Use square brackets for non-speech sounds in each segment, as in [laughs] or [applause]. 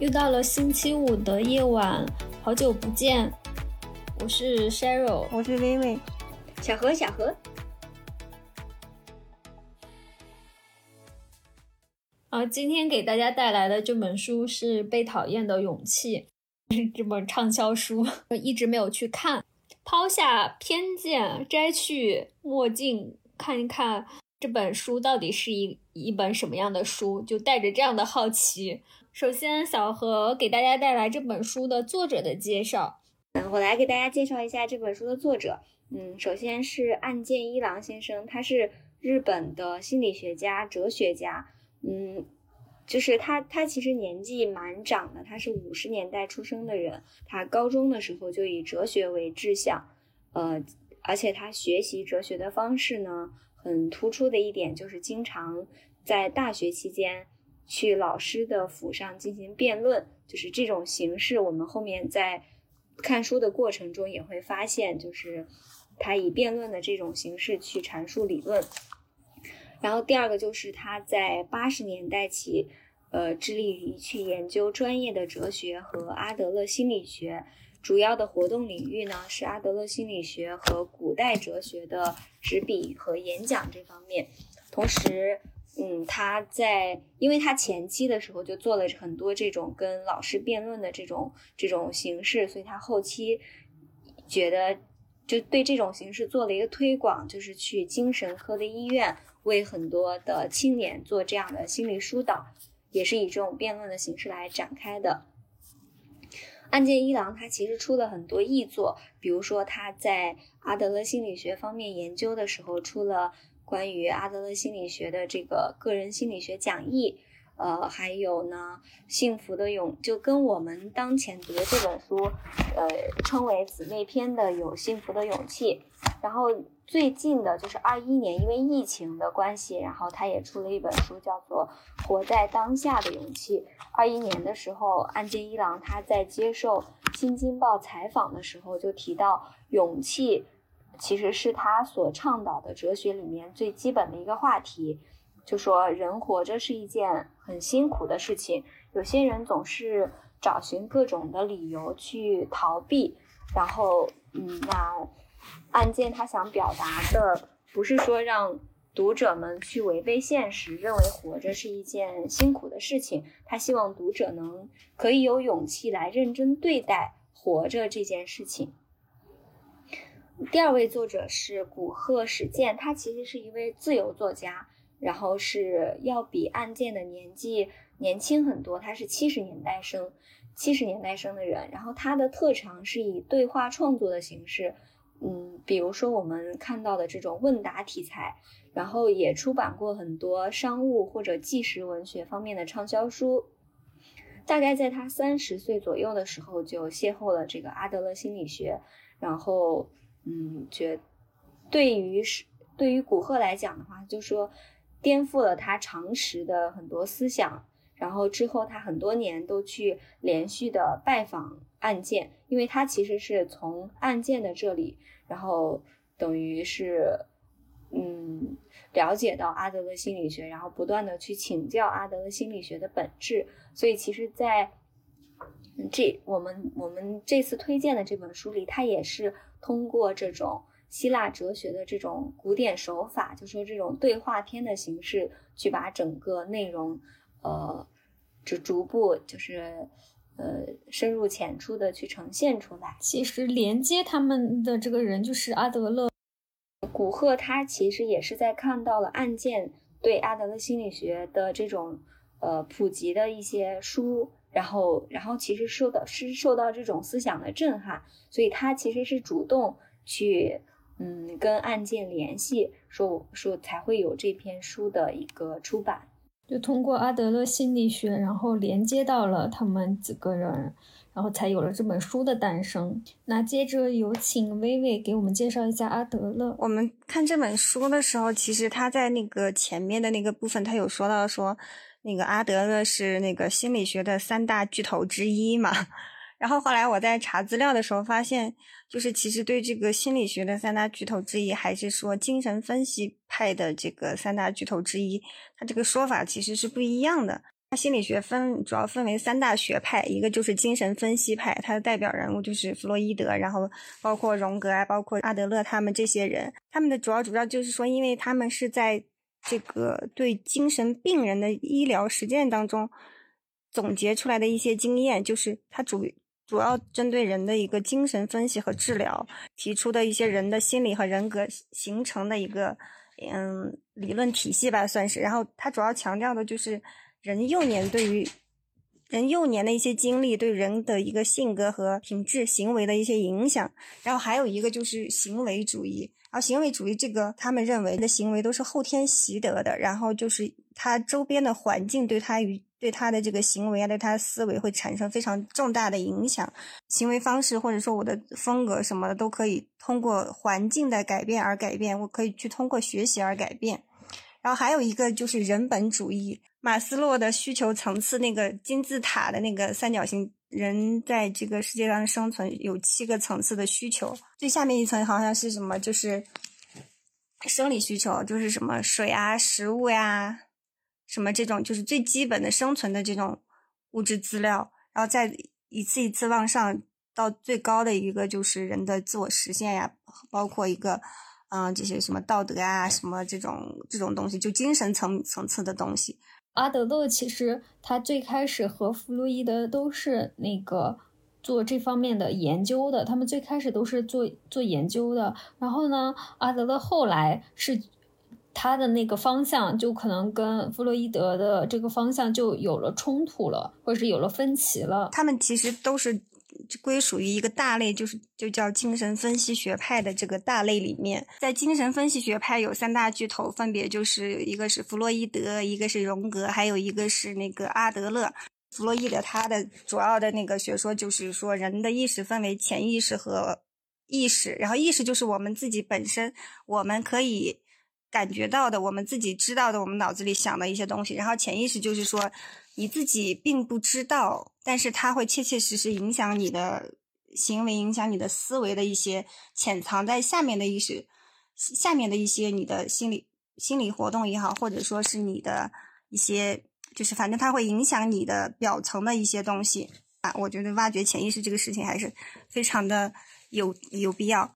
又到了星期五的夜晚，好久不见，我是 Cheryl，我是薇薇，小何小何。啊，今天给大家带来的这本书是《被讨厌的勇气》，[laughs] 这本畅销书，[laughs] 一直没有去看。抛下偏见，摘去墨镜，看一看这本书到底是一一本什么样的书，就带着这样的好奇。首先，小何给大家带来这本书的作者的介绍。嗯，我来给大家介绍一下这本书的作者。嗯，首先是岸见一郎先生，他是日本的心理学家、哲学家。嗯，就是他，他其实年纪蛮长的，他是五十年代出生的人。他高中的时候就以哲学为志向，呃，而且他学习哲学的方式呢，很突出的一点就是经常在大学期间。去老师的府上进行辩论，就是这种形式。我们后面在看书的过程中也会发现，就是他以辩论的这种形式去阐述理论。然后第二个就是他在八十年代起，呃，致力于去研究专业的哲学和阿德勒心理学，主要的活动领域呢是阿德勒心理学和古代哲学的执笔和演讲这方面，同时。嗯，他在，因为他前期的时候就做了很多这种跟老师辩论的这种这种形式，所以他后期觉得就对这种形式做了一个推广，就是去精神科的医院为很多的青年做这样的心理疏导，也是以这种辩论的形式来展开的。岸见一郎他其实出了很多译作，比如说他在阿德勒心理学方面研究的时候出了。关于阿德勒心理学的这个个人心理学讲义，呃，还有呢，幸福的勇，就跟我们当前读的这本书，呃，称为姊妹篇的有幸福的勇气。然后最近的就是二一年，因为疫情的关系，然后他也出了一本书，叫做《活在当下的勇气》。二一年的时候，岸见一郎他在接受《新京报》采访的时候就提到勇气。其实是他所倡导的哲学里面最基本的一个话题，就说人活着是一件很辛苦的事情，有些人总是找寻各种的理由去逃避，然后，嗯，那案件他想表达的不是说让读者们去违背现实，认为活着是一件辛苦的事情，他希望读者能可以有勇气来认真对待活着这件事情。第二位作者是古贺史健，他其实是一位自由作家，然后是要比案件的年纪年轻很多，他是七十年代生，七十年代生的人，然后他的特长是以对话创作的形式，嗯，比如说我们看到的这种问答题材，然后也出版过很多商务或者纪实文学方面的畅销书，大概在他三十岁左右的时候就邂逅了这个阿德勒心理学，然后。嗯，觉对于是对于古贺来讲的话，就说颠覆了他常识的很多思想。然后之后他很多年都去连续的拜访案件，因为他其实是从案件的这里，然后等于是嗯了解到阿德勒心理学，然后不断的去请教阿德勒心理学的本质。所以其实，在这我们我们这次推荐的这本书里，他也是。通过这种希腊哲学的这种古典手法，就说这种对话篇的形式，去把整个内容，呃，就逐步就是呃深入浅出的去呈现出来。其实连接他们的这个人就是阿德勒。古赫他其实也是在看到了案件对阿德勒心理学的这种呃普及的一些书。然后，然后其实受到是受到这种思想的震撼，所以他其实是主动去，嗯，跟案件联系，说说才会有这篇书的一个出版。就通过阿德勒心理学，然后连接到了他们几个人，然后才有了这本书的诞生。那接着有请薇薇给我们介绍一下阿德勒。我们看这本书的时候，其实他在那个前面的那个部分，他有说到说。那个阿德勒是那个心理学的三大巨头之一嘛，然后后来我在查资料的时候发现，就是其实对这个心理学的三大巨头之一，还是说精神分析派的这个三大巨头之一，它这个说法其实是不一样的。它心理学分主要分为三大学派，一个就是精神分析派，它的代表人物就是弗洛伊德，然后包括荣格啊，包括阿德勒他们这些人，他们的主要主张就是说，因为他们是在这个对精神病人的医疗实践当中总结出来的一些经验，就是它主主要针对人的一个精神分析和治疗提出的一些人的心理和人格形成的一个嗯理论体系吧，算是。然后它主要强调的就是。人幼年对于人幼年的一些经历，对人的一个性格和品质、行为的一些影响，然后还有一个就是行为主义。然后行为主义这个，他们认为的行为都是后天习得的，然后就是他周边的环境对他与对他的这个行为啊，对他的思维会产生非常重大的影响。行为方式或者说我的风格什么的，都可以通过环境的改变而改变，我可以去通过学习而改变。然后还有一个就是人本主义。马斯洛的需求层次，那个金字塔的那个三角形，人在这个世界上的生存有七个层次的需求，最下面一层好像是什么？就是生理需求，就是什么水啊、食物呀，什么这种就是最基本的生存的这种物质资料，然后再一次一次往上到最高的一个就是人的自我实现呀，包括一个嗯这些什么道德啊，什么这种这种东西，就精神层层次的东西。阿德勒其实他最开始和弗洛伊德都是那个做这方面的研究的，他们最开始都是做做研究的。然后呢，阿德勒后来是他的那个方向就可能跟弗洛伊德的这个方向就有了冲突了，或者是有了分歧了。他们其实都是。归属于一个大类，就是就叫精神分析学派的这个大类里面，在精神分析学派有三大巨头，分别就是一个是弗洛伊德，一个是荣格，还有一个是那个阿德勒。弗洛伊德他的主要的那个学说就是说，人的意识分为潜意识和意识，然后意识就是我们自己本身，我们可以感觉到的，我们自己知道的，我们脑子里想的一些东西，然后潜意识就是说。你自己并不知道，但是它会切切实实影响你的行为，影响你的思维的一些潜藏在下面的意识，下面的一些你的心理心理活动也好，或者说是你的一些，就是反正它会影响你的表层的一些东西啊。我觉得挖掘潜意识这个事情还是非常的有有必要。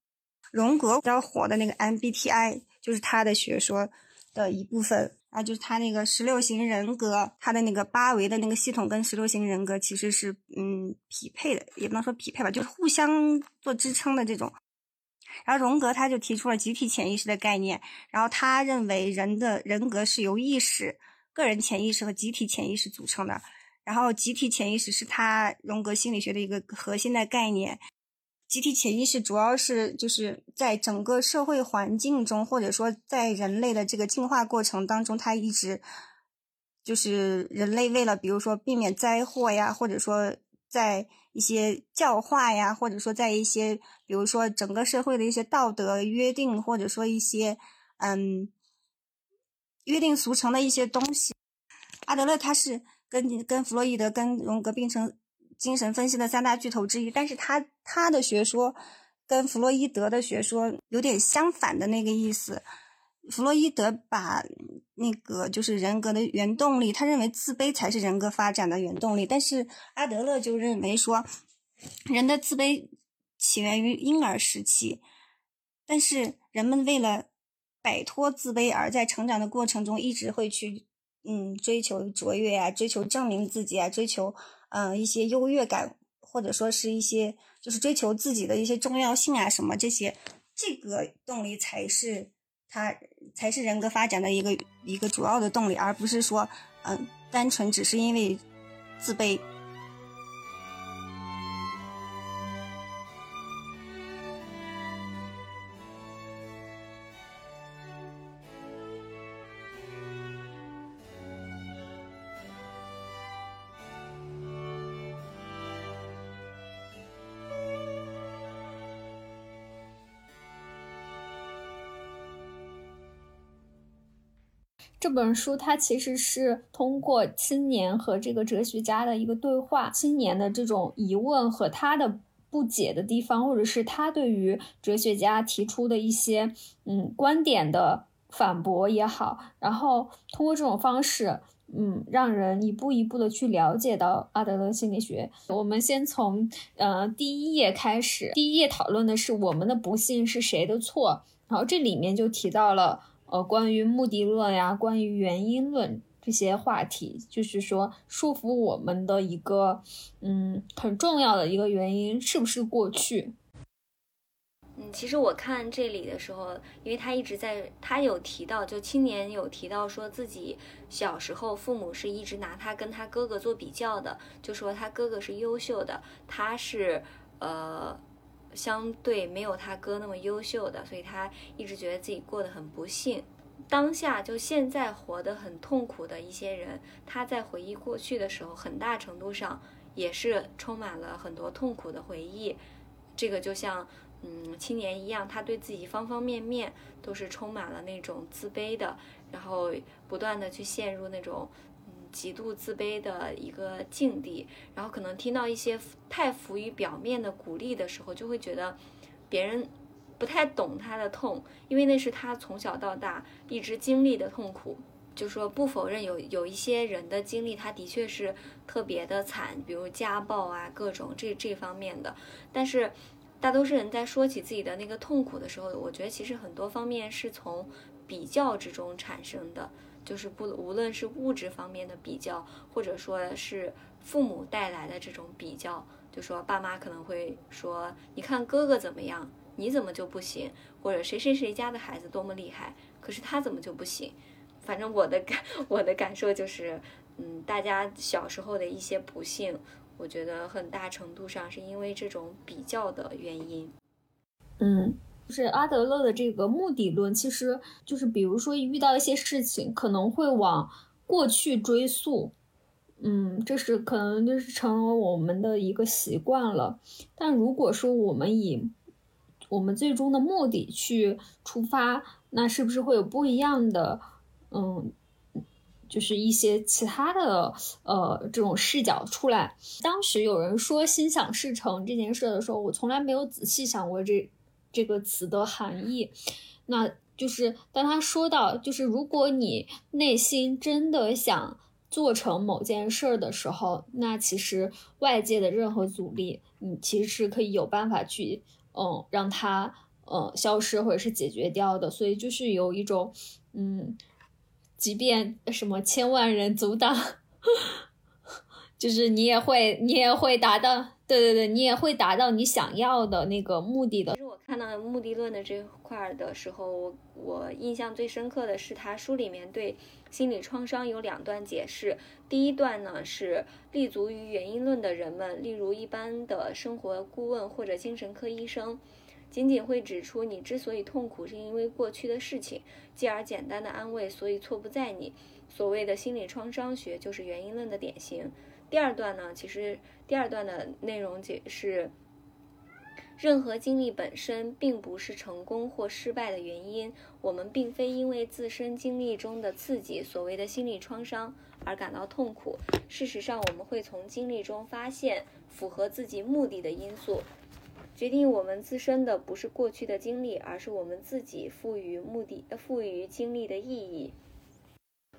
荣格比较火的那个 MBTI 就是他的学说的一部分。啊，就是他那个十六型人格，他的那个八维的那个系统跟十六型人格其实是嗯匹配的，也不能说匹配吧，就是互相做支撑的这种。然后荣格他就提出了集体潜意识的概念，然后他认为人的人格是由意识、个人潜意识和集体潜意识组成的，然后集体潜意识是他荣格心理学的一个核心的概念。集体潜意识主要是就是在整个社会环境中，或者说在人类的这个进化过程当中，它一直就是人类为了比如说避免灾祸呀，或者说在一些教化呀，或者说在一些比如说整个社会的一些道德约定，或者说一些嗯约定俗成的一些东西。阿德勒他是跟跟弗洛伊德跟荣格并称。精神分析的三大巨头之一，但是他他的学说跟弗洛伊德的学说有点相反的那个意思。弗洛伊德把那个就是人格的原动力，他认为自卑才是人格发展的原动力，但是阿德勒就认为说，人的自卑起源于婴儿时期，但是人们为了摆脱自卑，而在成长的过程中一直会去嗯追求卓越啊，追求证明自己啊，追求。嗯，一些优越感，或者说是一些就是追求自己的一些重要性啊，什么这些，这个动力才是他才是人格发展的一个一个主要的动力，而不是说，嗯，单纯只是因为自卑。这本书它其实是通过青年和这个哲学家的一个对话，青年的这种疑问和他的不解的地方，或者是他对于哲学家提出的一些嗯观点的反驳也好，然后通过这种方式，嗯，让人一步一步的去了解到阿德勒心理学。我们先从呃第一页开始，第一页讨论的是我们的不幸是谁的错，然后这里面就提到了呃关于目的论呀，关于原因论这些话题，就是说束缚我们的一个嗯很重要的一个原因是不是过去。嗯，其实我看这里的时候，因为他一直在，他有提到，就青年有提到说自己小时候父母是一直拿他跟他哥哥做比较的，就说他哥哥是优秀的，他是呃相对没有他哥那么优秀的，所以他一直觉得自己过得很不幸。当下就现在活得很痛苦的一些人，他在回忆过去的时候，很大程度上也是充满了很多痛苦的回忆。这个就像。嗯，青年一样，他对自己方方面面都是充满了那种自卑的，然后不断的去陷入那种极度自卑的一个境地，然后可能听到一些太浮于表面的鼓励的时候，就会觉得别人不太懂他的痛，因为那是他从小到大一直经历的痛苦。就说不否认有有一些人的经历，他的确是特别的惨，比如家暴啊，各种这这方面的，但是。大多数人在说起自己的那个痛苦的时候，我觉得其实很多方面是从比较之中产生的，就是不无论是物质方面的比较，或者说是父母带来的这种比较，就说爸妈可能会说，你看哥哥怎么样，你怎么就不行？或者谁谁谁家的孩子多么厉害，可是他怎么就不行？反正我的感 [laughs] 我的感受就是，嗯，大家小时候的一些不幸。我觉得很大程度上是因为这种比较的原因。嗯，就是阿德勒的这个目的论，其实就是比如说遇到一些事情，可能会往过去追溯。嗯，这是可能就是成为我们的一个习惯了。但如果说我们以我们最终的目的去出发，那是不是会有不一样的？嗯。就是一些其他的呃这种视角出来。当时有人说“心想事成”这件事的时候，我从来没有仔细想过这这个词的含义。那就是当他说到，就是如果你内心真的想做成某件事儿的时候，那其实外界的任何阻力，你其实是可以有办法去嗯让它嗯消失或者是解决掉的。所以就是有一种嗯。即便什么千万人阻挡，[laughs] 就是你也会，你也会达到，对对对，你也会达到你想要的那个目的的。看到目的论的这块的时候，我我印象最深刻的是他书里面对心理创伤有两段解释。第一段呢是立足于原因论的人们，例如一般的生活顾问或者精神科医生。仅仅会指出你之所以痛苦，是因为过去的事情，继而简单的安慰，所以错不在你。所谓的心理创伤学就是原因论的典型。第二段呢，其实第二段的内容解释，任何经历本身并不是成功或失败的原因。我们并非因为自身经历中的刺激，所谓的心理创伤而感到痛苦。事实上，我们会从经历中发现符合自己目的的因素。决定我们自身的不是过去的经历，而是我们自己赋予目的、赋予经历的意义。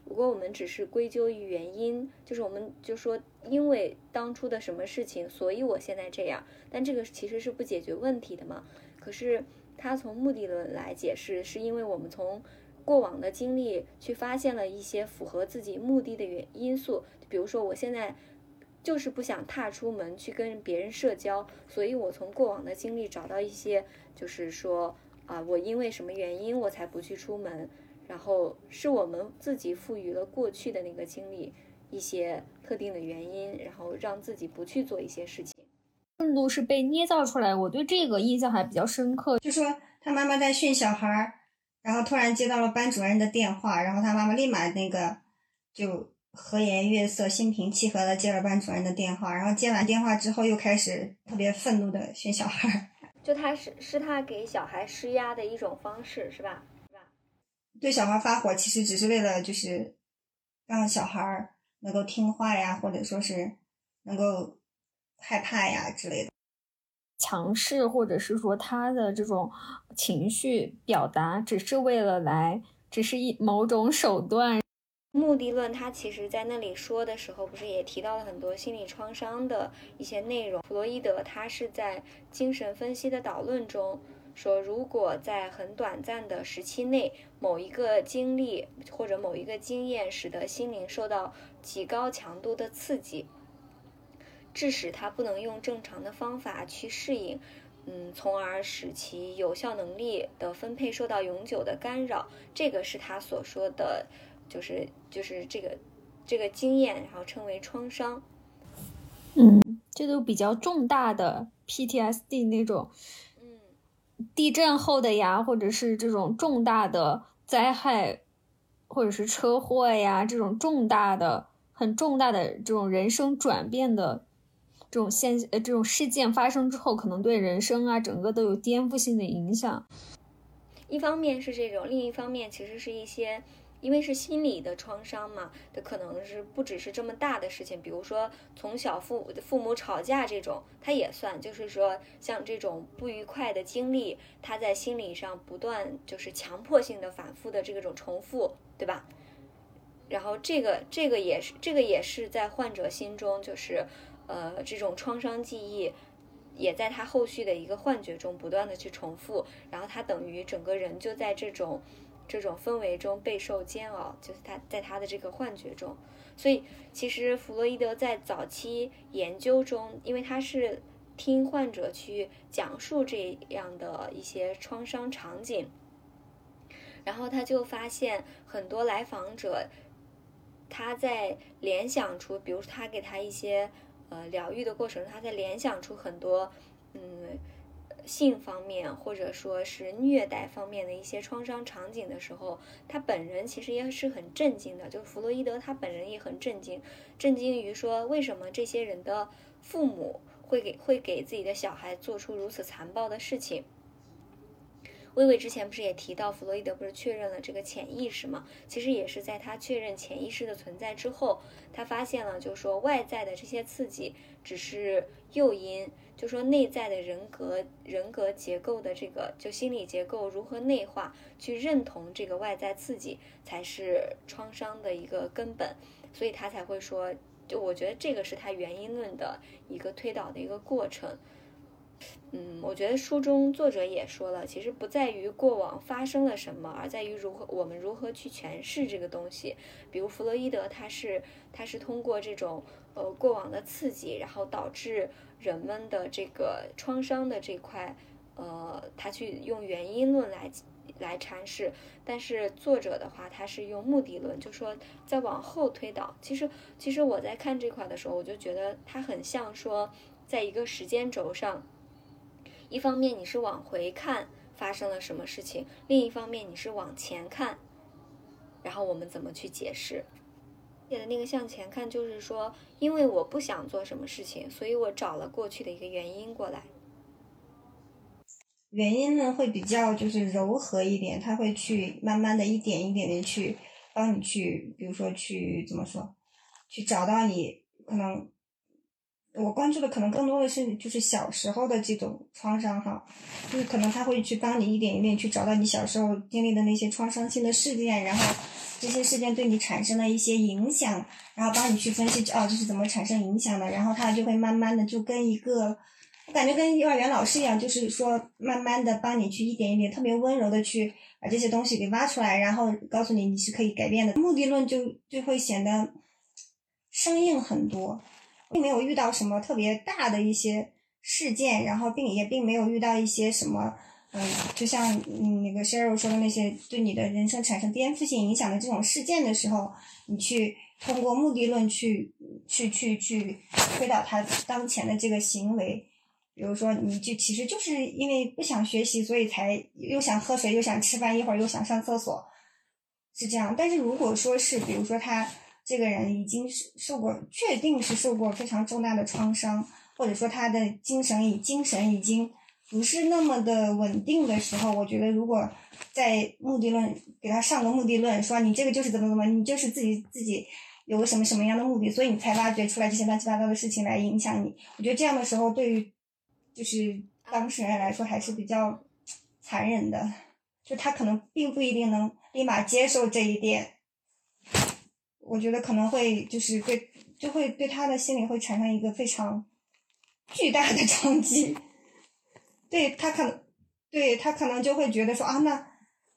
如果我们只是归咎于原因，就是我们就说因为当初的什么事情，所以我现在这样，但这个其实是不解决问题的嘛。可是他从目的论来解释，是因为我们从过往的经历去发现了一些符合自己目的的原因素，比如说我现在。就是不想踏出门去跟别人社交，所以我从过往的经历找到一些，就是说啊，我因为什么原因我才不去出门，然后是我们自己赋予了过去的那个经历一些特定的原因，然后让自己不去做一些事情。愤怒是被捏造出来，我对这个印象还比较深刻。就说他妈妈在训小孩，然后突然接到了班主任的电话，然后他妈妈立马那个就。和颜悦色、心平气和的接了班主任的电话，然后接完电话之后又开始特别愤怒的训小孩。就他是是他给小孩施压的一种方式，是吧？对小孩发火，其实只是为了就是让小孩能够听话呀，或者说是能够害怕呀之类的。强势或者是说他的这种情绪表达，只是为了来，只是一某种手段。目的论，他其实在那里说的时候，不是也提到了很多心理创伤的一些内容。弗洛伊德他是在精神分析的导论中说，如果在很短暂的时期内，某一个经历或者某一个经验使得心灵受到极高强度的刺激，致使他不能用正常的方法去适应，嗯，从而使其有效能力的分配受到永久的干扰，这个是他所说的。就是就是这个这个经验，然后称为创伤。嗯，这都比较重大的 PTSD 那种，地震后的呀，或者是这种重大的灾害，或者是车祸呀，这种重大的、很重大的这种人生转变的这种现呃这种事件发生之后，可能对人生啊整个都有颠覆性的影响。一方面是这种，另一方面其实是一些。因为是心理的创伤嘛，它可能是不只是这么大的事情，比如说从小父父母吵架这种，它也算，就是说像这种不愉快的经历，他在心理上不断就是强迫性的反复的这种重复，对吧？然后这个这个也是这个也是在患者心中就是呃这种创伤记忆，也在他后续的一个幻觉中不断的去重复，然后他等于整个人就在这种。这种氛围中备受煎熬，就是他在他的这个幻觉中。所以，其实弗洛伊德在早期研究中，因为他是听患者去讲述这样的一些创伤场景，然后他就发现很多来访者，他在联想出，比如他给他一些呃疗愈的过程，他在联想出很多嗯。性方面或者说是虐待方面的一些创伤场景的时候，他本人其实也是很震惊的。就是弗洛伊德他本人也很震惊，震惊于说为什么这些人的父母会给会给自己的小孩做出如此残暴的事情。微微之前不是也提到弗洛伊德不是确认了这个潜意识吗？其实也是在他确认潜意识的存在之后，他发现了，就是说外在的这些刺激只是诱因，就说内在的人格人格结构的这个就心理结构如何内化，去认同这个外在刺激才是创伤的一个根本，所以他才会说，就我觉得这个是他原因论的一个推导的一个过程。嗯，我觉得书中作者也说了，其实不在于过往发生了什么，而在于如何我们如何去诠释这个东西。比如弗洛伊德，他是他是通过这种呃过往的刺激，然后导致人们的这个创伤的这块，呃，他去用原因论来来阐释。但是作者的话，他是用目的论，就说再往后推导。其实其实我在看这块的时候，我就觉得他很像说，在一个时间轴上。一方面你是往回看发生了什么事情，另一方面你是往前看，然后我们怎么去解释？写的那个向前看，就是说，因为我不想做什么事情，所以我找了过去的一个原因过来。原因呢会比较就是柔和一点，他会去慢慢的一点一点的去帮你去，比如说去怎么说，去找到你可能。我关注的可能更多的是就是小时候的这种创伤哈，就是可能他会去帮你一点一点去找到你小时候经历的那些创伤性的事件，然后这些事件对你产生了一些影响，然后帮你去分析哦这是怎么产生影响的，然后他就会慢慢的就跟一个，我感觉跟幼儿园老师一样，就是说慢慢的帮你去一点一点特别温柔的去把这些东西给挖出来，然后告诉你你是可以改变的。目的论就就会显得生硬很多。并没有遇到什么特别大的一些事件，然后并也并没有遇到一些什么，嗯，就像嗯那个 Sheryl 说的那些对你的人生产生颠覆性影响的这种事件的时候，你去通过目的论去去去去推导他当前的这个行为，比如说你就其实就是因为不想学习，所以才又想喝水又想吃饭，一会儿又想上厕所，是这样。但是如果说是比如说他。这个人已经是受过，确定是受过非常重大的创伤，或者说他的精神已精神已经不是那么的稳定的时候，我觉得如果在目的论给他上个目的论，说你这个就是怎么怎么，你就是自己自己有个什么什么样的目的，所以你才挖掘出来这些乱七八糟的事情来影响你。我觉得这样的时候，对于就是当事人来说还是比较残忍的，就他可能并不一定能立马接受这一点。我觉得可能会就是对，就会对他的心理会产生一个非常巨大的 [laughs] 冲击。对他可能，对他可能就会觉得说啊，那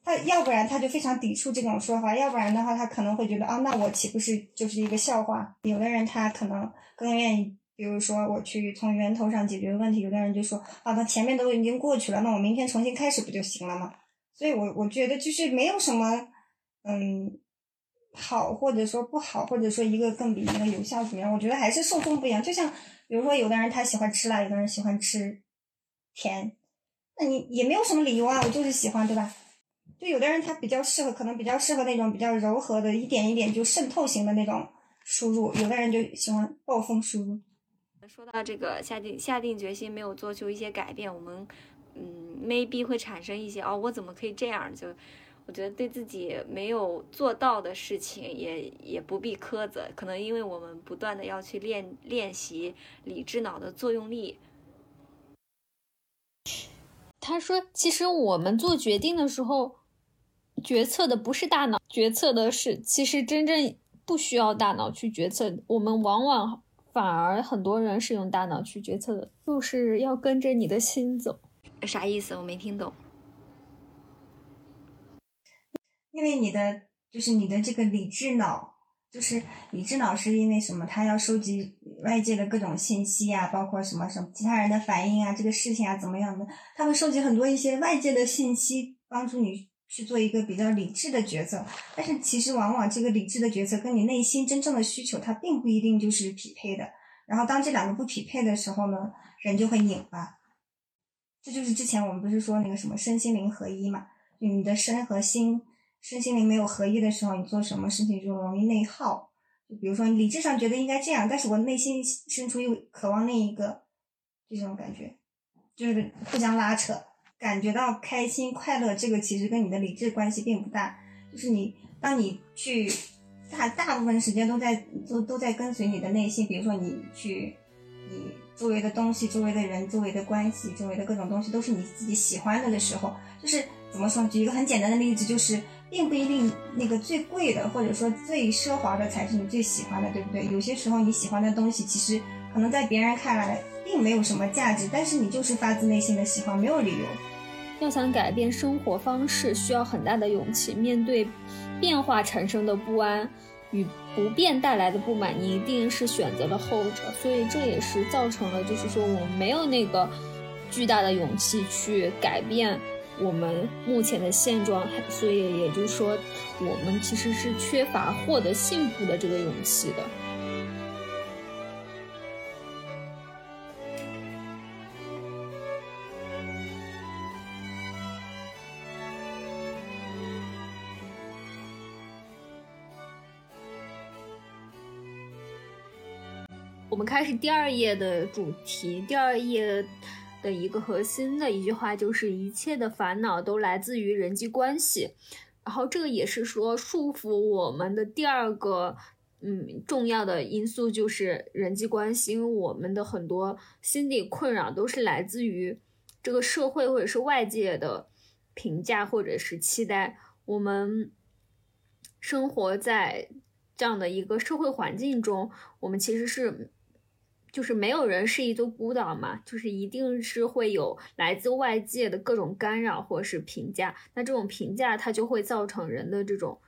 他要不然他就非常抵触这种说法，要不然的话他可能会觉得啊，那我岂不是就是一个笑话？有的人他可能更愿意，比如说我去从源头上解决问题，有的人就说啊，那前面都已经过去了，那我明天重新开始不就行了吗？所以我我觉得就是没有什么，嗯。好，或者说不好，或者说一个更比一个有效怎么样？我觉得还是受众不一样。就像比如说，有的人他喜欢吃辣，有的人喜欢吃甜，那你也没有什么理由啊，我就是喜欢，对吧？就有的人他比较适合，可能比较适合那种比较柔和的，一点一点就渗透型的那种输入，有的人就喜欢暴风输入。说到这个下定下定决心没有做出一些改变，我们嗯，maybe 会产生一些哦，我怎么可以这样就。我觉得对自己没有做到的事情，也也不必苛责。可能因为我们不断的要去练练习理智脑的作用力。他说：“其实我们做决定的时候，决策的不是大脑，决策的是其实真正不需要大脑去决策。我们往往反而很多人是用大脑去决策的，就是要跟着你的心走。啥意思？我没听懂。”因为你的就是你的这个理智脑，就是理智脑是因为什么？它要收集外界的各种信息啊，包括什么什么其他人的反应啊，这个事情啊怎么样的？它会收集很多一些外界的信息，帮助你去做一个比较理智的决策。但是其实往往这个理智的决策跟你内心真正的需求，它并不一定就是匹配的。然后当这两个不匹配的时候呢，人就会拧巴。这就是之前我们不是说那个什么身心灵合一嘛？就你的身和心。身心灵没有合一的时候，你做什么事情就容易内耗。就比如说，理智上觉得应该这样，但是我内心深处又渴望另一个，这种感觉就是互相拉扯。感觉到开心快乐，这个其实跟你的理智关系并不大。就是你当你去大大部分时间都在都都在跟随你的内心，比如说你去你周围的东西、周围的人、周围的关系、周围的各种东西都是你自己喜欢的的时候，就是怎么说？举一个很简单的例子，就是。并不一定那个最贵的，或者说最奢华的才是你最喜欢的，对不对？有些时候你喜欢的东西，其实可能在别人看来并没有什么价值，但是你就是发自内心的喜欢，没有理由。要想改变生活方式，需要很大的勇气。面对变化产生的不安与不变带来的不满，你一定是选择了后者。所以这也是造成了，就是说我们没有那个巨大的勇气去改变。我们目前的现状，所以也就是说，我们其实是缺乏获得幸福的这个勇气的。我们开始第二页的主题，第二页。的一个核心的一句话就是一切的烦恼都来自于人际关系，然后这个也是说束缚我们的第二个嗯重要的因素就是人际关系，因为我们的很多心理困扰都是来自于这个社会或者是外界的评价或者是期待，我们生活在这样的一个社会环境中，我们其实是。就是没有人是一座孤岛嘛，就是一定是会有来自外界的各种干扰或者是评价，那这种评价它就会造成人的这种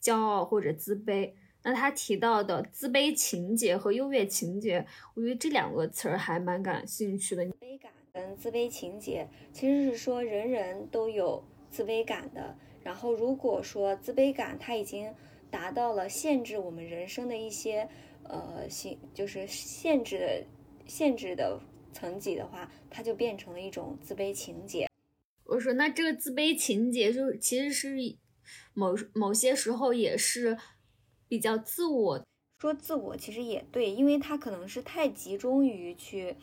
骄傲或者自卑。那他提到的自卑情节和优越情节，我觉得这两个词儿还蛮感兴趣的。自卑感跟自卑情节其实是说人人都有自卑感的，然后如果说自卑感它已经达到了限制我们人生的一些。呃，限就是限制的限制的层级的话，它就变成了一种自卑情节。我说，那这个自卑情节，就是其实是某某些时候也是比较自我。说自我其实也对，因为他可能是太集中于去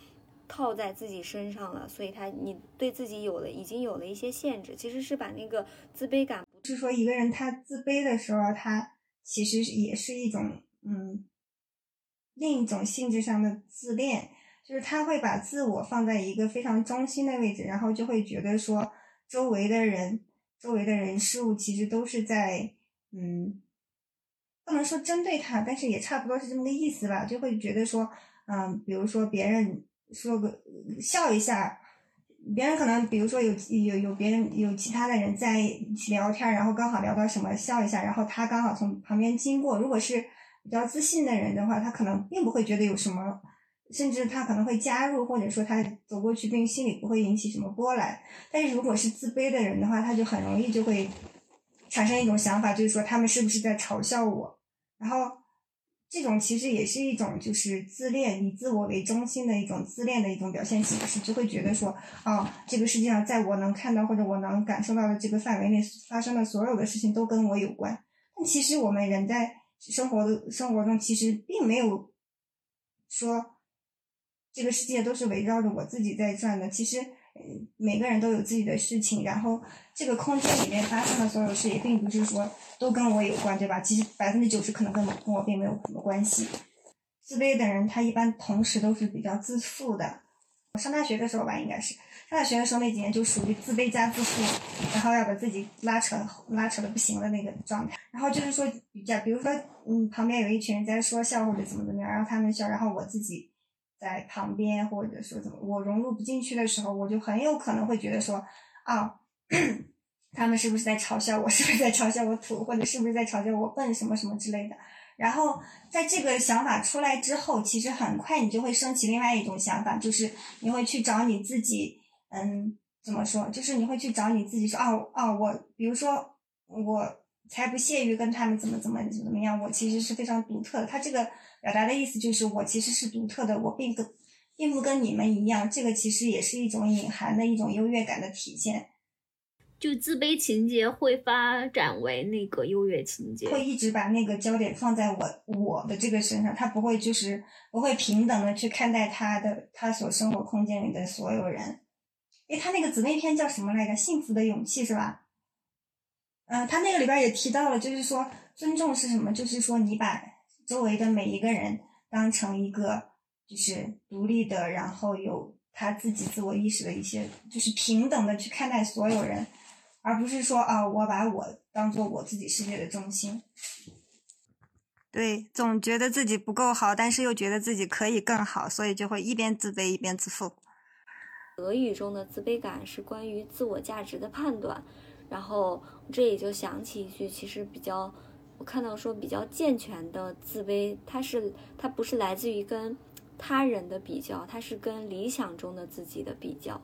套在自己身上了，所以他你对自己有了已经有了一些限制，其实是把那个自卑感。是说一个人他自卑的时候，他其实也是一种嗯。另一种性质上的自恋，就是他会把自我放在一个非常中心的位置，然后就会觉得说，周围的人、周围的人事物其实都是在，嗯，不能说针对他，但是也差不多是这么个意思吧，就会觉得说，嗯，比如说别人说个笑一下，别人可能比如说有有有别人有其他的人在一起聊天，然后刚好聊到什么笑一下，然后他刚好从旁边经过，如果是比较自信的人的话，他可能并不会觉得有什么。甚至他可能会加入，或者说他走过去，并心里不会引起什么波澜。但是如果是自卑的人的话，他就很容易就会产生一种想法，就是说他们是不是在嘲笑我？然后这种其实也是一种就是自恋，以自我为中心的一种自恋的一种表现形式，就会觉得说，哦，这个世界上在我能看到或者我能感受到的这个范围内发生的所有的事情都跟我有关。但其实我们人在生活的生活中，其实并没有说。这个世界都是围绕着我自己在转的。其实，嗯，每个人都有自己的事情，然后这个空间里面发生的所有事也并不是说都跟我有关，对吧？其实百分之九十可能跟我跟我并没有什么关系。自卑的人他一般同时都是比较自负的。上大学的时候吧，应该是上大学的时候那几年就属于自卑加自负，然后要把自己拉扯拉扯的不行的那个状态。然后就是说，假比如说，嗯，旁边有一群人在说笑或者怎么怎么样，然后他们笑，然后我自己。在旁边，或者说怎么，我融入不进去的时候，我就很有可能会觉得说，啊，[coughs] 他们是不是在嘲笑我？是不是在嘲笑我土？或者是不是在嘲笑我笨？什么什么之类的。然后在这个想法出来之后，其实很快你就会升起另外一种想法，就是你会去找你自己，嗯，怎么说？就是你会去找你自己说，哦哦，我比如说我才不屑于跟他们怎么怎么怎么样，我其实是非常独特的。他这个。表达的意思就是，我其实是独特的，我并不，并不跟你们一样。这个其实也是一种隐含的一种优越感的体现。就自卑情节会发展为那个优越情节，会一直把那个焦点放在我我的这个身上，他不会就是不会平等的去看待他的他所生活空间里的所有人。诶，他那个姊妹篇叫什么来着？幸福的勇气是吧？嗯，他那个里边也提到了，就是说尊重是什么？就是说你把。周围的每一个人当成一个就是独立的，然后有他自己自我意识的一些，就是平等的去看待所有人，而不是说啊，我把我当做我自己世界的中心。对，总觉得自己不够好，但是又觉得自己可以更好，所以就会一边自卑一边自负。俄语中的自卑感是关于自我价值的判断，然后这也就想起一句其实比较。我看到说比较健全的自卑，它是它不是来自于跟他人的比较，它是跟理想中的自己的比较。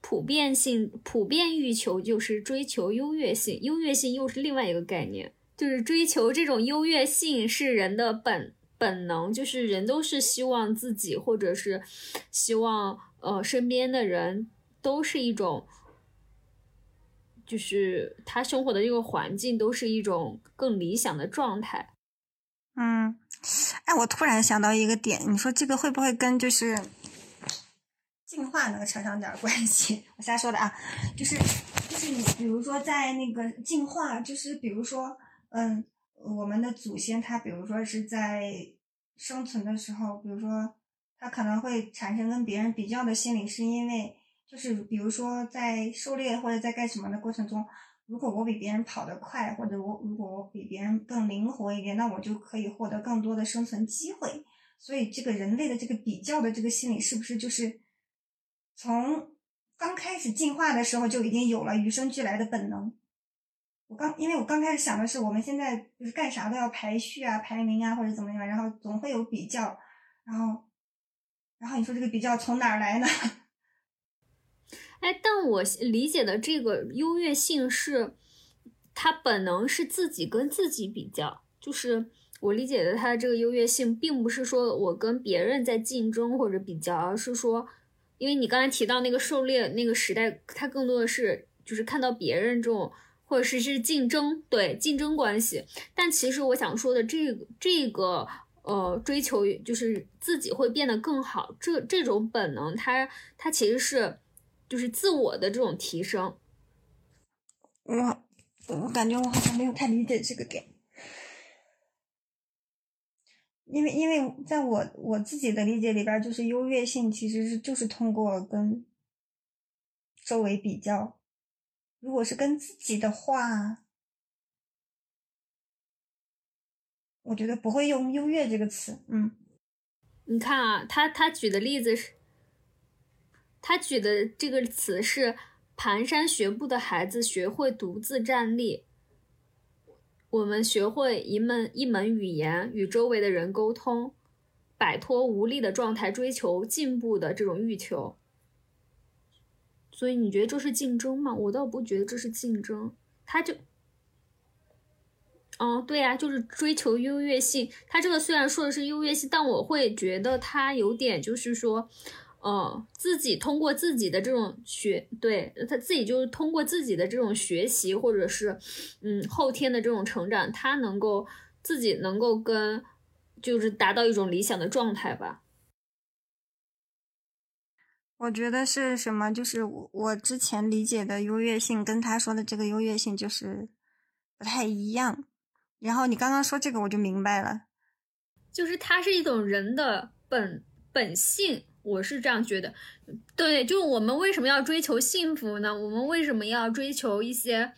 普遍性、普遍欲求就是追求优越性，优越性又是另外一个概念，就是追求这种优越性是人的本本能，就是人都是希望自己或者是希望呃身边的人都是一种。就是他生活的这个环境都是一种更理想的状态。嗯，哎，我突然想到一个点，你说这个会不会跟就是进化能扯上点关系？我瞎说的啊，就是就是你比如说在那个进化，就是比如说嗯，我们的祖先他比如说是在生存的时候，比如说他可能会产生跟别人比较的心理，是因为。就是比如说在狩猎或者在干什么的过程中，如果我比别人跑得快，或者我如果我比别人更灵活一点，那我就可以获得更多的生存机会。所以这个人类的这个比较的这个心理，是不是就是从刚开始进化的时候就已经有了与生俱来的本能？我刚因为我刚开始想的是，我们现在就是干啥都要排序啊、排名啊或者怎么样，然后总会有比较，然后然后你说这个比较从哪儿来呢？[laughs] 哎，但我理解的这个优越性是，他本能是自己跟自己比较，就是我理解的他的这个优越性，并不是说我跟别人在竞争或者比较，而是说，因为你刚才提到那个狩猎那个时代，它更多的是就是看到别人这种，或者是是竞争，对竞争关系。但其实我想说的这个这个呃追求，就是自己会变得更好，这这种本能，它它其实是。就是自我的这种提升，我我感觉我好像没有太理解这个点，因为因为在我我自己的理解里边，就是优越性其实是就是通过跟周围比较，如果是跟自己的话，我觉得不会用优越这个词。嗯，你看啊，他他举的例子是，他举的这个词是蹒跚学步的孩子学会独自站立。我们学会一门一门语言，与周围的人沟通，摆脱无力的状态，追求进步的这种欲求。所以你觉得这是竞争吗？我倒不觉得这是竞争，他就，哦，对呀，就是追求优越性。他这个虽然说的是优越性，但我会觉得他有点就是说。嗯，自己通过自己的这种学，对他自己就是通过自己的这种学习，或者是嗯后天的这种成长，他能够自己能够跟就是达到一种理想的状态吧。我觉得是什么？就是我我之前理解的优越性跟他说的这个优越性就是不太一样。然后你刚刚说这个，我就明白了，就是它是一种人的本本性。我是这样觉得，对，就是我们为什么要追求幸福呢？我们为什么要追求一些，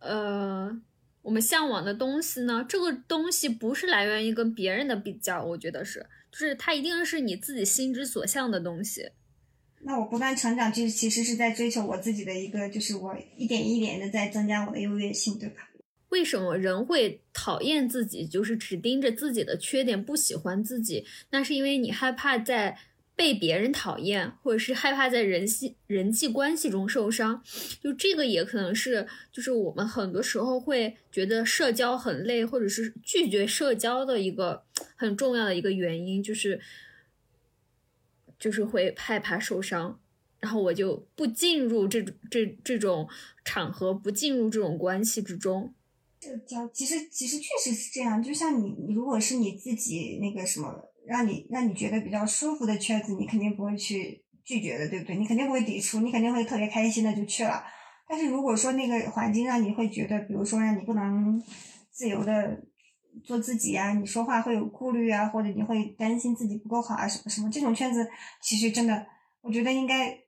呃，我们向往的东西呢？这个东西不是来源于跟别人的比较，我觉得是，就是它一定是你自己心之所向的东西。那我不断成长，就其实是在追求我自己的一个，就是我一点一点的在增加我的优越性，对吧？为什么人会讨厌自己，就是只盯着自己的缺点，不喜欢自己？那是因为你害怕在。被别人讨厌，或者是害怕在人际人际关系中受伤，就这个也可能是，就是我们很多时候会觉得社交很累，或者是拒绝社交的一个很重要的一个原因，就是就是会害怕受伤，然后我就不进入这种这这种场合，不进入这种关系之中。社交其实其实确实是这样，就像你如果是你自己那个什么。让你让你觉得比较舒服的圈子，你肯定不会去拒绝的，对不对？你肯定不会抵触，你肯定会特别开心的就去了。但是如果说那个环境让你会觉得，比如说让你不能自由的做自己呀，你说话会有顾虑啊，或者你会担心自己不够好啊，什么什么，这种圈子其实真的，我觉得应该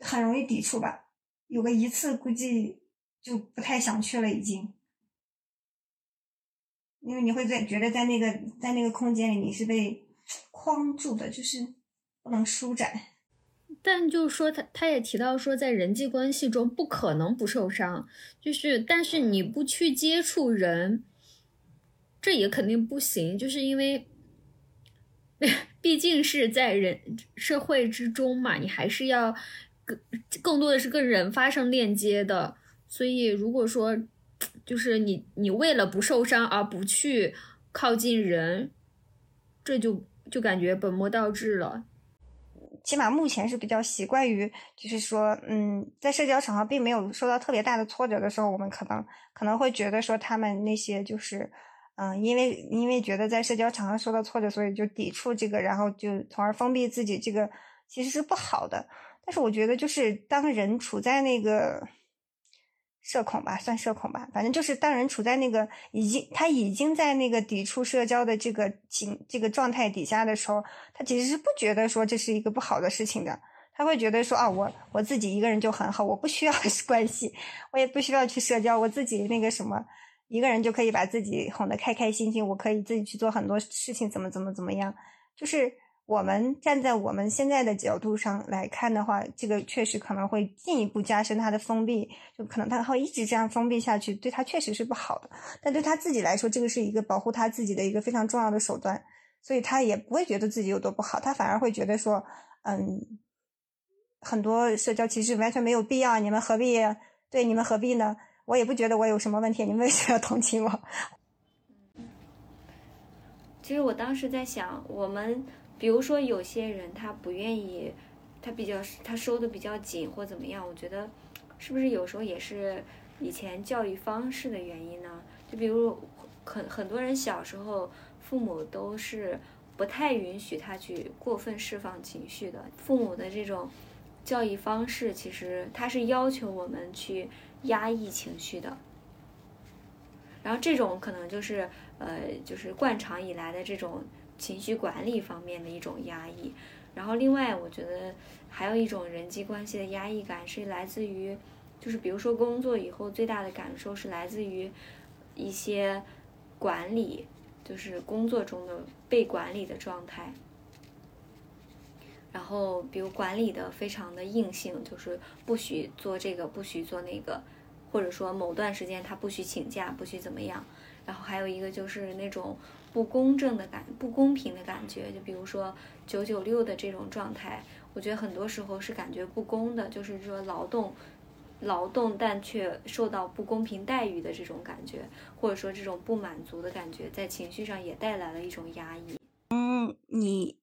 很容易抵触吧。有个一次估计就不太想去了，已经。因为你会在觉得在那个在那个空间里你是被框住的，就是不能舒展。但就是说，他他也提到说，在人际关系中不可能不受伤，就是但是你不去接触人，这也肯定不行，就是因为毕竟是在人社会之中嘛，你还是要更更多的是跟人发生链接的，所以如果说。就是你，你为了不受伤而不去靠近人，这就就感觉本末倒置了。起码目前是比较习惯于，就是说，嗯，在社交场合并没有受到特别大的挫折的时候，我们可能可能会觉得说他们那些就是，嗯，因为因为觉得在社交场合受到挫折，所以就抵触这个，然后就从而封闭自己，这个其实是不好的。但是我觉得，就是当人处在那个。社恐吧，算社恐吧，反正就是当人处在那个已经他已经在那个抵触社交的这个情这个状态底下的时候，他其实是不觉得说这是一个不好的事情的，他会觉得说啊，我我自己一个人就很好，我不需要 [laughs] 关系，我也不需要去社交，我自己那个什么一个人就可以把自己哄得开开心心，我可以自己去做很多事情，怎么怎么怎么样，就是。我们站在我们现在的角度上来看的话，这个确实可能会进一步加深他的封闭，就可能他会一直这样封闭下去，对他确实是不好的。但对他自己来说，这个是一个保护他自己的一个非常重要的手段，所以他也不会觉得自己有多不好，他反而会觉得说，嗯，很多社交其实完全没有必要，你们何必？对，你们何必呢？我也不觉得我有什么问题，你们为什么要同情我？其实我当时在想，我们。比如说，有些人他不愿意，他比较他收的比较紧或怎么样，我觉得是不是有时候也是以前教育方式的原因呢？就比如很很多人小时候父母都是不太允许他去过分释放情绪的，父母的这种教育方式其实他是要求我们去压抑情绪的，然后这种可能就是呃就是惯常以来的这种。情绪管理方面的一种压抑，然后另外我觉得还有一种人际关系的压抑感是来自于，就是比如说工作以后最大的感受是来自于一些管理，就是工作中的被管理的状态。然后，比如管理的非常的硬性，就是不许做这个，不许做那个，或者说某段时间他不许请假，不许怎么样。然后还有一个就是那种不公正的感、不公平的感觉，就比如说九九六的这种状态，我觉得很多时候是感觉不公的，就是说劳动。劳动但却受到不公平待遇的这种感觉，或者说这种不满足的感觉，在情绪上也带来了一种压抑。嗯，你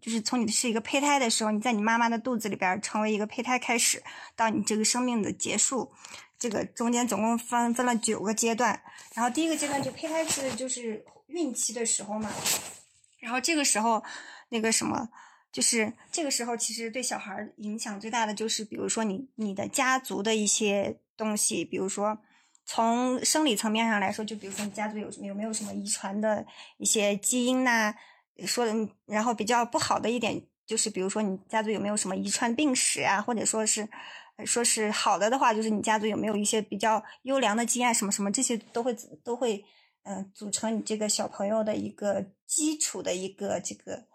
就是从你是一个胚胎的时候，你在你妈妈的肚子里边成为一个胚胎开始，到你这个生命的结束，这个中间总共分分了九个阶段。然后第一个阶段就胚胎期就是孕期的时候嘛，然后这个时候那个什么。就是这个时候，其实对小孩影响最大的就是，比如说你你的家族的一些东西，比如说从生理层面上来说，就比如说你家族有有没有什么遗传的一些基因呐？说的，然后比较不好的一点就是，比如说你家族有没有什么遗传病史啊？或者说是说是好的的话，就是你家族有没有一些比较优良的基因啊什么什么，这些都会都会嗯组成你这个小朋友的一个基础的一个这个。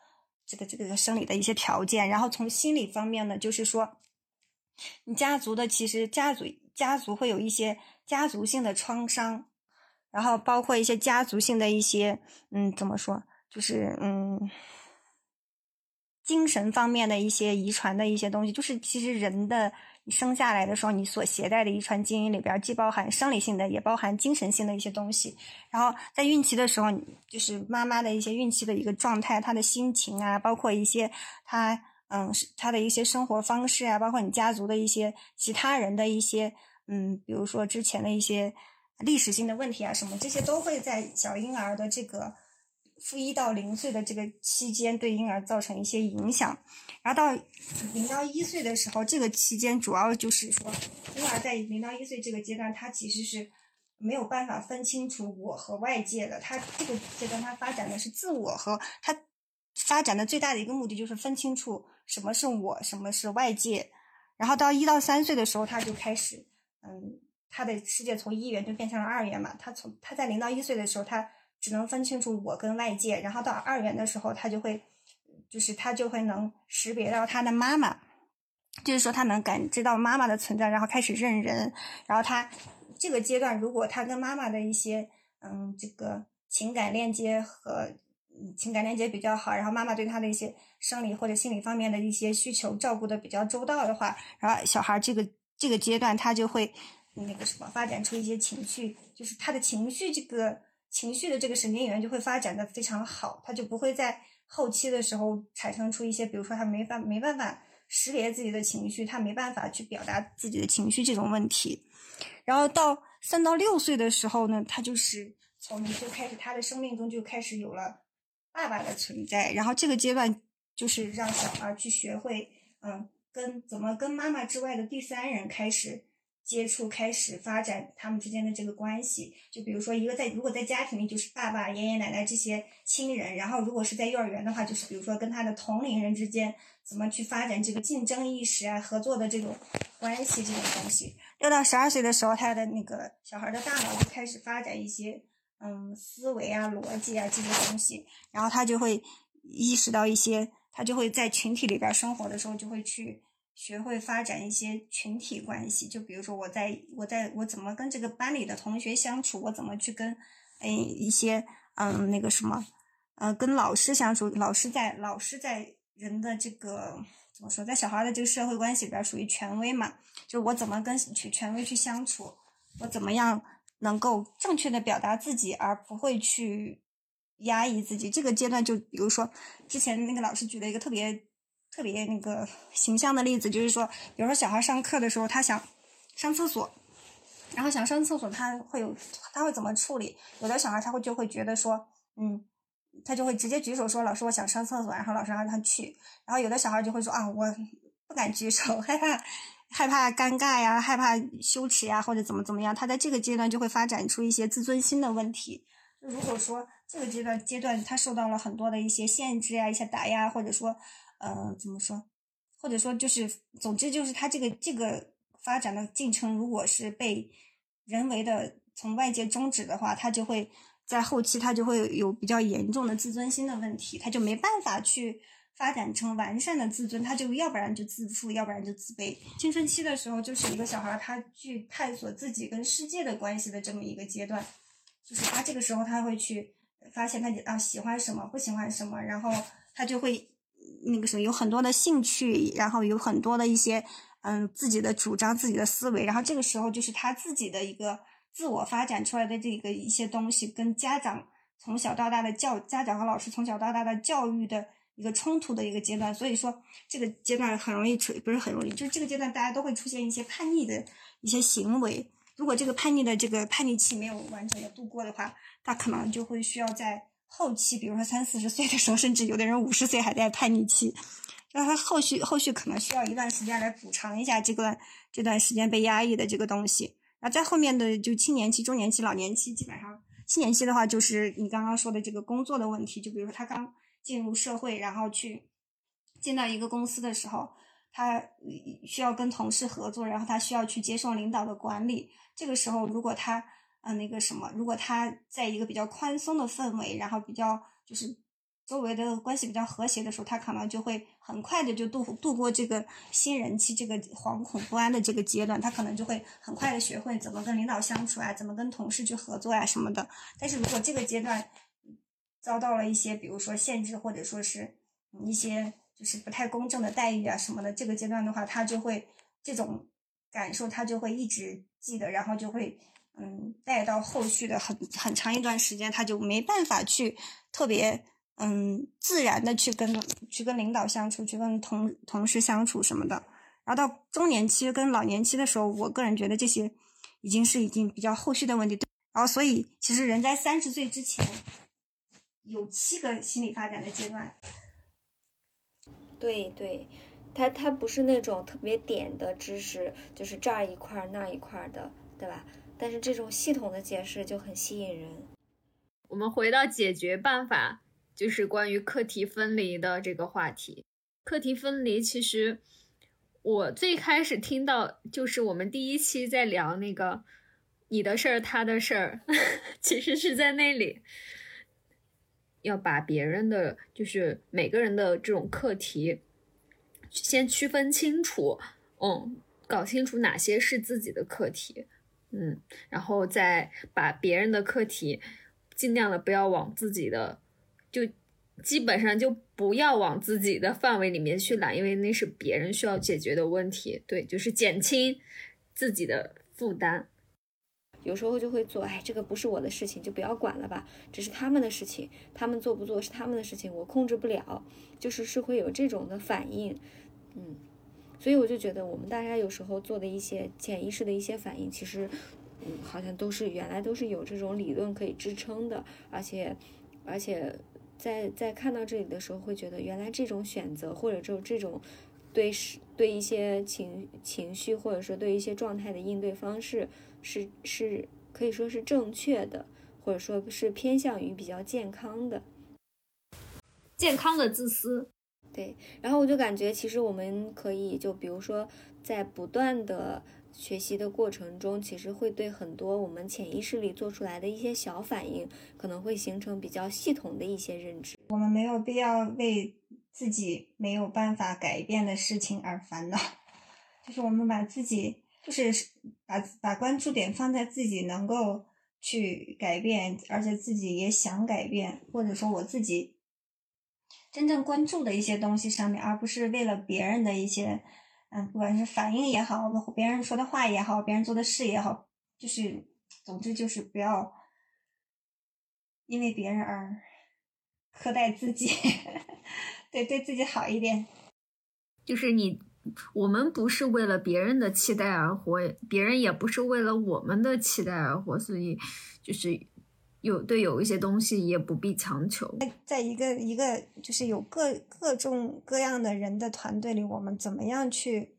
这个这个生理的一些条件，然后从心理方面呢，就是说，你家族的其实家族家族会有一些家族性的创伤，然后包括一些家族性的一些嗯，怎么说，就是嗯。精神方面的一些遗传的一些东西，就是其实人的你生下来的时候，你所携带的遗传基因里边，既包含生理性的，也包含精神性的一些东西。然后在孕期的时候，就是妈妈的一些孕期的一个状态，她的心情啊，包括一些她嗯她的一些生活方式啊，包括你家族的一些其他人的一些嗯，比如说之前的一些历史性的问题啊什么，这些都会在小婴儿的这个。负一到零岁的这个期间，对婴儿造成一些影响。然后到零到一岁的时候，这个期间主要就是说，婴儿在零到一岁这个阶段，他其实是没有办法分清楚我和外界的。他这个阶段，他发展的是自我和他发展的最大的一个目的就是分清楚什么是我，什么是外界。然后到一到三岁的时候，他就开始，嗯，他的世界从一元就变成了二元嘛。他从他在零到一岁的时候，他。只能分清楚我跟外界，然后到二元的时候，他就会，就是他就会能识别到他的妈妈，就是说他能感知到妈妈的存在，然后开始认人。然后他这个阶段，如果他跟妈妈的一些嗯这个情感链接和情感链接比较好，然后妈妈对他的一些生理或者心理方面的一些需求照顾的比较周到的话，然后小孩这个这个阶段他就会那个什么发展出一些情绪，就是他的情绪这个。情绪的这个神经元就会发展的非常好，他就不会在后期的时候产生出一些，比如说他没法没办法识别自己的情绪，他没办法去表达自己的情绪这种问题。然后到三到六岁的时候呢，他就是从就开始他的生命中就开始有了爸爸的存在，然后这个阶段就是让小孩去学会，嗯，跟怎么跟妈妈之外的第三人开始。接触开始发展他们之间的这个关系，就比如说一个在如果在家庭里就是爸爸、爷爷奶奶这些亲人，然后如果是在幼儿园的话，就是比如说跟他的同龄人之间怎么去发展这个竞争意识啊、合作的这种关系这种东西。六到十二岁的时候，他的那个小孩的大脑就开始发展一些嗯思维啊、逻辑啊这些东西，然后他就会意识到一些，他就会在群体里边生活的时候就会去。学会发展一些群体关系，就比如说我在我在我怎么跟这个班里的同学相处，我怎么去跟，哎一些嗯那个什么，呃跟老师相处，老师在老师在人的这个怎么说，在小孩的这个社会关系里边属于权威嘛，就我怎么跟去权威去相处，我怎么样能够正确的表达自己，而不会去压抑自己。这个阶段就比如说之前那个老师举了一个特别。特别那个形象的例子就是说，比如说小孩上课的时候，他想上厕所，然后想上厕所，他会有他会怎么处理？有的小孩他会就会觉得说，嗯，他就会直接举手说：“老师，我想上厕所。”然后老师让他去。然后有的小孩就会说：“啊，我不敢举手，[laughs] 害怕害怕尴尬呀，害怕羞耻呀，或者怎么怎么样。”他在这个阶段就会发展出一些自尊心的问题。如果说这个阶段阶段他受到了很多的一些限制呀、一些打压，或者说。呃，怎么说？或者说，就是总之，就是他这个这个发展的进程，如果是被人为的从外界终止的话，他就会在后期他就会有比较严重的自尊心的问题，他就没办法去发展成完善的自尊，他就要不然就自负，要不然就自卑。青春期的时候就是一个小孩他去探索自己跟世界的关系的这么一个阶段，就是他这个时候他会去发现他啊喜欢什么，不喜欢什么，然后他就会那个什么有很多的兴趣，然后有很多的一些嗯自己的主张、自己的思维，然后这个时候就是他自己的一个。自我发展出来的这个一些东西，跟家长从小到大的教，家长和老师从小到大的教育的一个冲突的一个阶段，所以说这个阶段很容易出，不是很容易，就是这个阶段大家都会出现一些叛逆的一些行为。如果这个叛逆的这个叛逆期没有完整的度过的话，他可能就会需要在后期，比如说三四十岁的时候，甚至有的人五十岁还在叛逆期，让他后续后续可能需要一段时间来补偿一下这个这段时间被压抑的这个东西。那在后面的就青年期、中年期、老年期，基本上青年期的话，就是你刚刚说的这个工作的问题。就比如说他刚进入社会，然后去进到一个公司的时候，他需要跟同事合作，然后他需要去接受领导的管理。这个时候，如果他嗯那个什么，如果他在一个比较宽松的氛围，然后比较就是。周围的关系比较和谐的时候，他可能就会很快的就度度过这个新人期这个惶恐不安的这个阶段，他可能就会很快的学会怎么跟领导相处啊，怎么跟同事去合作啊什么的。但是如果这个阶段遭到了一些，比如说限制，或者说是一些就是不太公正的待遇啊什么的，这个阶段的话，他就会这种感受，他就会一直记得，然后就会嗯带到后续的很很长一段时间，他就没办法去特别。嗯，自然的去跟去跟领导相处，去跟同同事相处什么的。然后到中年期跟老年期的时候，我个人觉得这些已经是已经比较后续的问题。然后，所以其实人在三十岁之前有七个心理发展的阶段。对对，他他不是那种特别点的知识，就是这儿一块那一块的，对吧？但是这种系统的解释就很吸引人。我们回到解决办法。就是关于课题分离的这个话题。课题分离，其实我最开始听到就是我们第一期在聊那个你的事儿他的事儿，[laughs] 其实是在那里要把别人的，就是每个人的这种课题先区分清楚，嗯，搞清楚哪些是自己的课题，嗯，然后再把别人的课题尽量的不要往自己的。就基本上就不要往自己的范围里面去揽，因为那是别人需要解决的问题。对，就是减轻自己的负担。有时候就会做，哎，这个不是我的事情，就不要管了吧，这是他们的事情，他们做不做是他们的事情，我控制不了，就是是会有这种的反应。嗯，所以我就觉得我们大家有时候做的一些潜意识的一些反应，其实，嗯，好像都是原来都是有这种理论可以支撑的，而且，而且。在在看到这里的时候，会觉得原来这种选择，或者就这种对是对一些情情绪，或者说对一些状态的应对方式，是是可以说是正确的，或者说是偏向于比较健康的，健康的自私。对，然后我就感觉，其实我们可以就比如说在不断的。学习的过程中，其实会对很多我们潜意识里做出来的一些小反应，可能会形成比较系统的一些认知。我们没有必要为自己没有办法改变的事情而烦恼，就是我们把自己，就是把把关注点放在自己能够去改变，而且自己也想改变，或者说我自己真正关注的一些东西上面，而不是为了别人的一些。嗯，不管是反应也好，别人说的话也好，别人做的事也好，就是，总之就是不要因为别人而苛待自己，[laughs] 对，对自己好一点。就是你，我们不是为了别人的期待而活，别人也不是为了我们的期待而活，所以就是。有对有一些东西也不必强求，在一个一个就是有各各种各样的人的团队里，我们怎么样去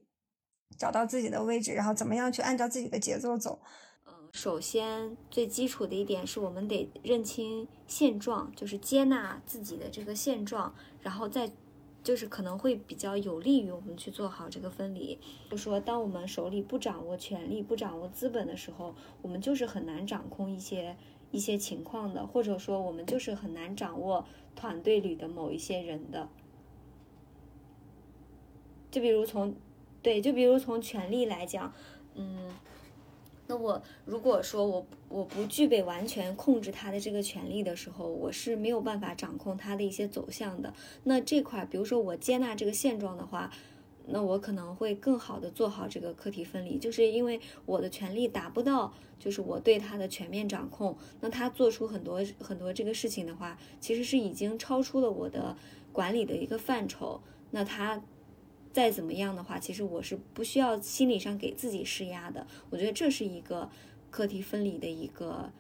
找到自己的位置，然后怎么样去按照自己的节奏走？嗯，首先最基础的一点是我们得认清现状，就是接纳自己的这个现状，然后再就是可能会比较有利于我们去做好这个分离。就说当我们手里不掌握权力、不掌握资本的时候，我们就是很难掌控一些。一些情况的，或者说我们就是很难掌握团队里的某一些人的。就比如从，对，就比如从权力来讲，嗯，那我如果说我我不具备完全控制他的这个权利的时候，我是没有办法掌控他的一些走向的。那这块，比如说我接纳这个现状的话。那我可能会更好的做好这个课题分离，就是因为我的权利达不到，就是我对他的全面掌控。那他做出很多很多这个事情的话，其实是已经超出了我的管理的一个范畴。那他再怎么样的话，其实我是不需要心理上给自己施压的。我觉得这是一个课题分离的一个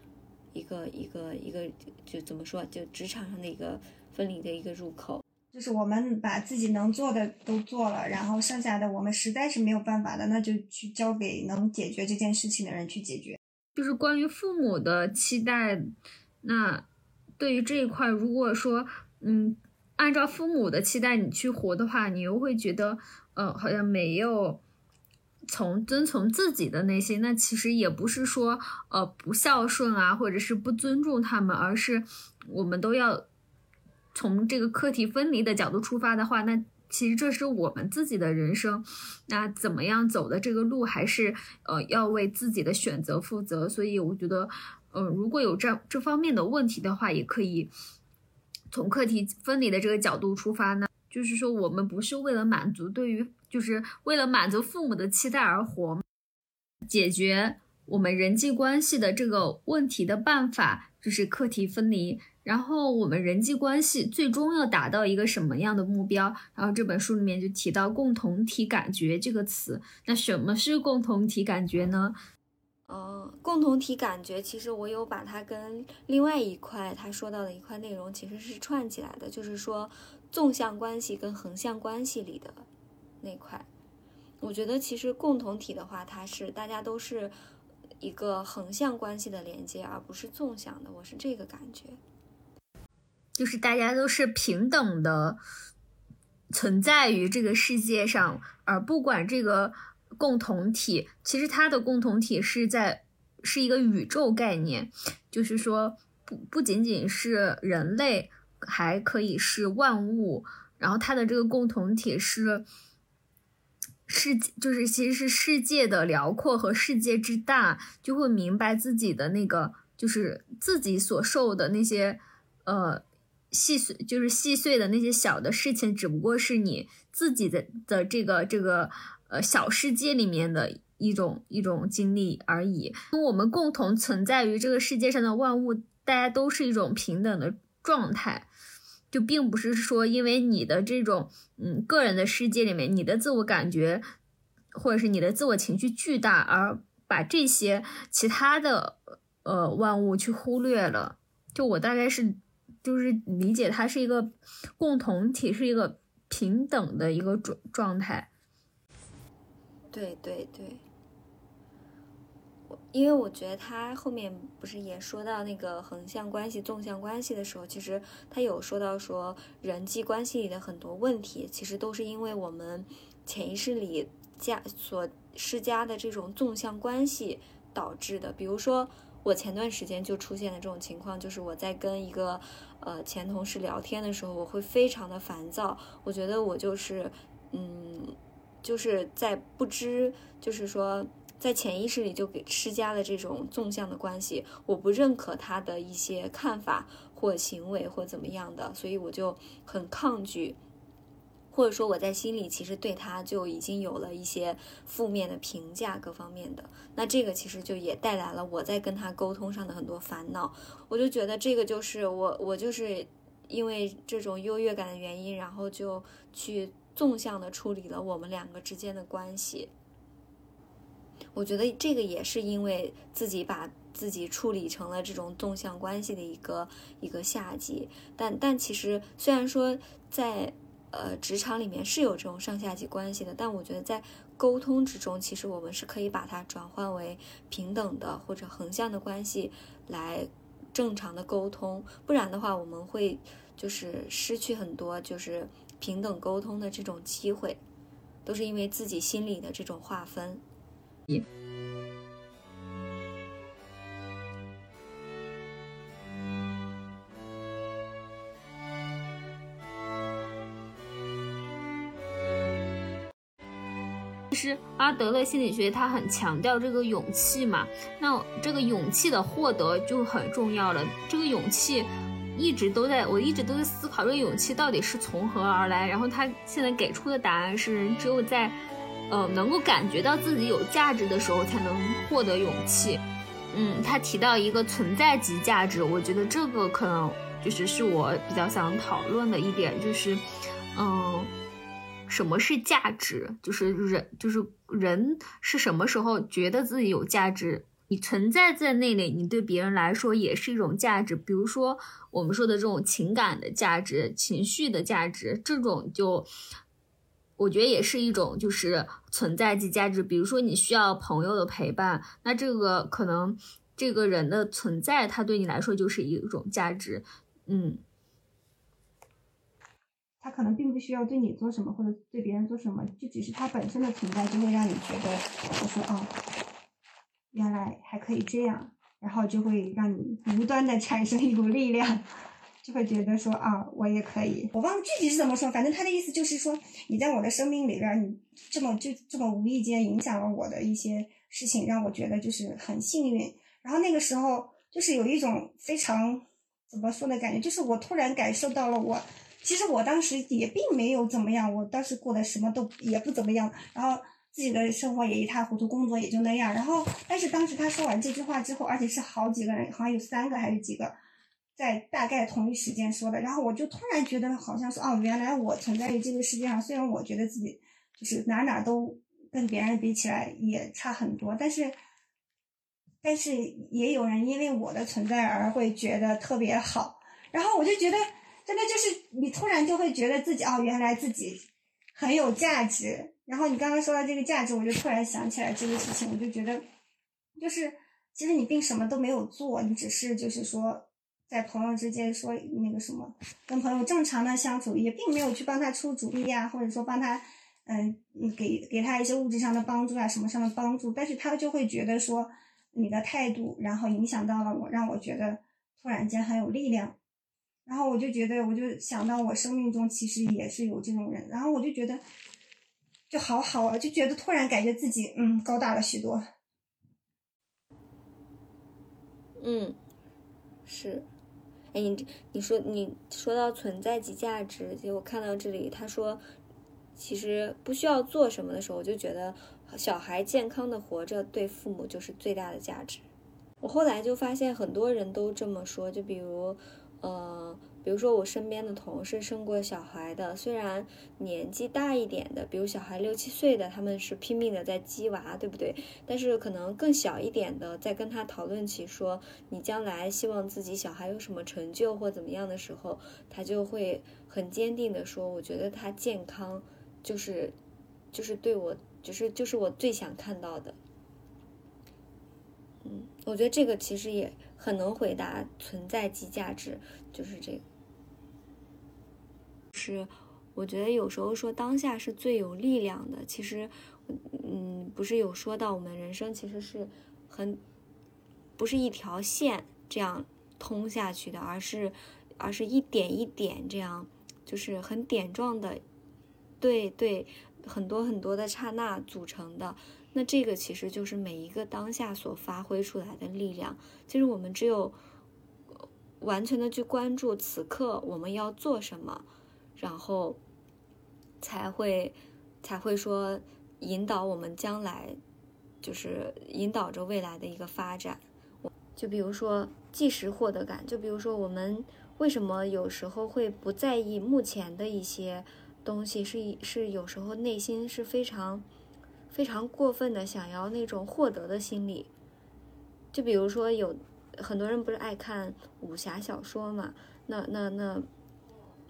一个一个一个，就怎么说，就职场上的一个分离的一个入口。就是我们把自己能做的都做了，然后剩下的我们实在是没有办法的，那就去交给能解决这件事情的人去解决。就是关于父母的期待，那对于这一块，如果说嗯，按照父母的期待你去活的话，你又会觉得，呃，好像没有从遵从自己的内心。那其实也不是说呃不孝顺啊，或者是不尊重他们，而是我们都要。从这个课题分离的角度出发的话，那其实这是我们自己的人生，那怎么样走的这个路，还是呃要为自己的选择负责。所以我觉得，嗯，如果有这这方面的问题的话，也可以从课题分离的这个角度出发呢。就是说，我们不是为了满足对于，就是为了满足父母的期待而活，解决我们人际关系的这个问题的办法，就是课题分离。然后我们人际关系最终要达到一个什么样的目标？然后这本书里面就提到共同体感觉这个词。那什么是共同体感觉呢？呃，共同体感觉其实我有把它跟另外一块他说到的一块内容其实是串起来的，就是说纵向关系跟横向关系里的那块。我觉得其实共同体的话，它是大家都是一个横向关系的连接，而不是纵向的。我是这个感觉。就是大家都是平等的存在于这个世界上，而不管这个共同体，其实它的共同体是在是一个宇宙概念，就是说不不仅仅是人类，还可以是万物，然后它的这个共同体是世，就是其实是世界的辽阔和世界之大，就会明白自己的那个就是自己所受的那些呃。细碎就是细碎的那些小的事情，只不过是你自己的的这个这个呃小世界里面的一种一种经历而已。我们共同存在于这个世界上的万物，大家都是一种平等的状态，就并不是说因为你的这种嗯个人的世界里面，你的自我感觉或者是你的自我情绪巨大，而把这些其他的呃万物去忽略了。就我大概是。就是理解它是一个共同体，是一个平等的一个状状态。对对对，因为我觉得他后面不是也说到那个横向关系、纵向关系的时候，其实他有说到说人际关系里的很多问题，其实都是因为我们潜意识里加所施加的这种纵向关系导致的。比如说，我前段时间就出现了这种情况，就是我在跟一个。呃，前同事聊天的时候，我会非常的烦躁。我觉得我就是，嗯，就是在不知，就是说，在潜意识里就给施加了这种纵向的关系。我不认可他的一些看法或行为或怎么样的，所以我就很抗拒。或者说我在心里其实对他就已经有了一些负面的评价，各方面的。那这个其实就也带来了我在跟他沟通上的很多烦恼。我就觉得这个就是我，我就是因为这种优越感的原因，然后就去纵向的处理了我们两个之间的关系。我觉得这个也是因为自己把自己处理成了这种纵向关系的一个一个下级。但但其实虽然说在。呃，职场里面是有这种上下级关系的，但我觉得在沟通之中，其实我们是可以把它转换为平等的或者横向的关系来正常的沟通，不然的话，我们会就是失去很多就是平等沟通的这种机会，都是因为自己心里的这种划分。阿德勒心理学它很强调这个勇气嘛，那这个勇气的获得就很重要了。这个勇气一直都在我一直都在思考，这个勇气到底是从何而来？然后他现在给出的答案是，人只有在呃能够感觉到自己有价值的时候，才能获得勇气。嗯，他提到一个存在即价值，我觉得这个可能就是是我比较想讨论的一点，就是，嗯，什么是价值？就是人，就是人是什么时候觉得自己有价值？你存在在那里，你对别人来说也是一种价值。比如说我们说的这种情感的价值、情绪的价值，这种就我觉得也是一种就是存在即价值。比如说你需要朋友的陪伴，那这个可能这个人的存在，他对你来说就是一种价值。嗯，他可能并不需要对你做什么或者对别人做什么，就只是他本身的存在就会让你觉得，我说哦。原来还可以这样，然后就会让你无端的产生一股力量，就会觉得说啊，我也可以。我忘了具体是怎么说，反正他的意思就是说，你在我的生命里边，你这么就这么无意间影响了我的一些事情，让我觉得就是很幸运。然后那个时候就是有一种非常怎么说的感觉，就是我突然感受到了我，其实我当时也并没有怎么样，我当时过得什么都也不怎么样，然后。自己的生活也一塌糊涂，工作也就那样。然后，但是当时他说完这句话之后，而且是好几个人，好像有三个还是几个，在大概同一时间说的。然后我就突然觉得，好像说哦，原来我存在于这个世界上。虽然我觉得自己就是哪哪都跟别人比起来也差很多，但是，但是也有人因为我的存在而会觉得特别好。然后我就觉得，真的就是你突然就会觉得自己哦，原来自己很有价值。然后你刚刚说到这个价值，我就突然想起来这个事情，我就觉得，就是其实你并什么都没有做，你只是就是说在朋友之间说那个什么，跟朋友正常的相处，也并没有去帮他出主意呀，或者说帮他，嗯，给给他一些物质上的帮助啊，什么上的帮助，但是他就会觉得说你的态度，然后影响到了我，让我觉得突然间很有力量，然后我就觉得，我就想到我生命中其实也是有这种人，然后我就觉得。就好好啊，就觉得突然感觉自己嗯高大了许多。嗯，是，哎，你你说你说到存在即价值，就我看到这里，他说其实不需要做什么的时候，我就觉得小孩健康的活着对父母就是最大的价值。我后来就发现很多人都这么说，就比如呃。比如说我身边的同事生过小孩的，虽然年纪大一点的，比如小孩六七岁的，他们是拼命的在鸡娃，对不对？但是可能更小一点的，在跟他讨论起说你将来希望自己小孩有什么成就或怎么样的时候，他就会很坚定的说，我觉得他健康就是，就是对我，就是就是我最想看到的。嗯，我觉得这个其实也很能回答存在即价值，就是这个。是，我觉得有时候说当下是最有力量的。其实，嗯，不是有说到我们人生其实是很，不是一条线这样通下去的，而是，而是一点一点这样，就是很点状的，对对，很多很多的刹那组成的。那这个其实就是每一个当下所发挥出来的力量。其实我们只有完全的去关注此刻我们要做什么。然后才会才会说引导我们将来，就是引导着未来的一个发展。就比如说即时获得感，就比如说我们为什么有时候会不在意目前的一些东西，是是有时候内心是非常非常过分的想要那种获得的心理。就比如说有很多人不是爱看武侠小说嘛，那那那。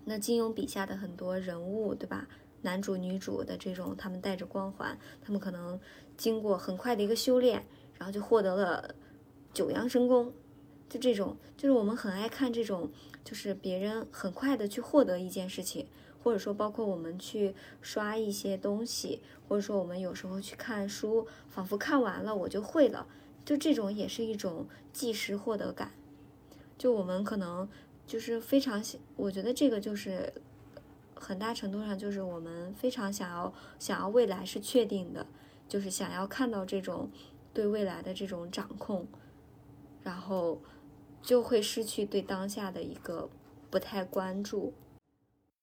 那金庸笔下的很多人物，对吧？男主、女主的这种，他们带着光环，他们可能经过很快的一个修炼，然后就获得了九阳神功。就这种，就是我们很爱看这种，就是别人很快的去获得一件事情，或者说包括我们去刷一些东西，或者说我们有时候去看书，仿佛看完了我就会了。就这种也是一种即时获得感。就我们可能。就是非常，我觉得这个就是很大程度上就是我们非常想要想要未来是确定的，就是想要看到这种对未来的这种掌控，然后就会失去对当下的一个不太关注。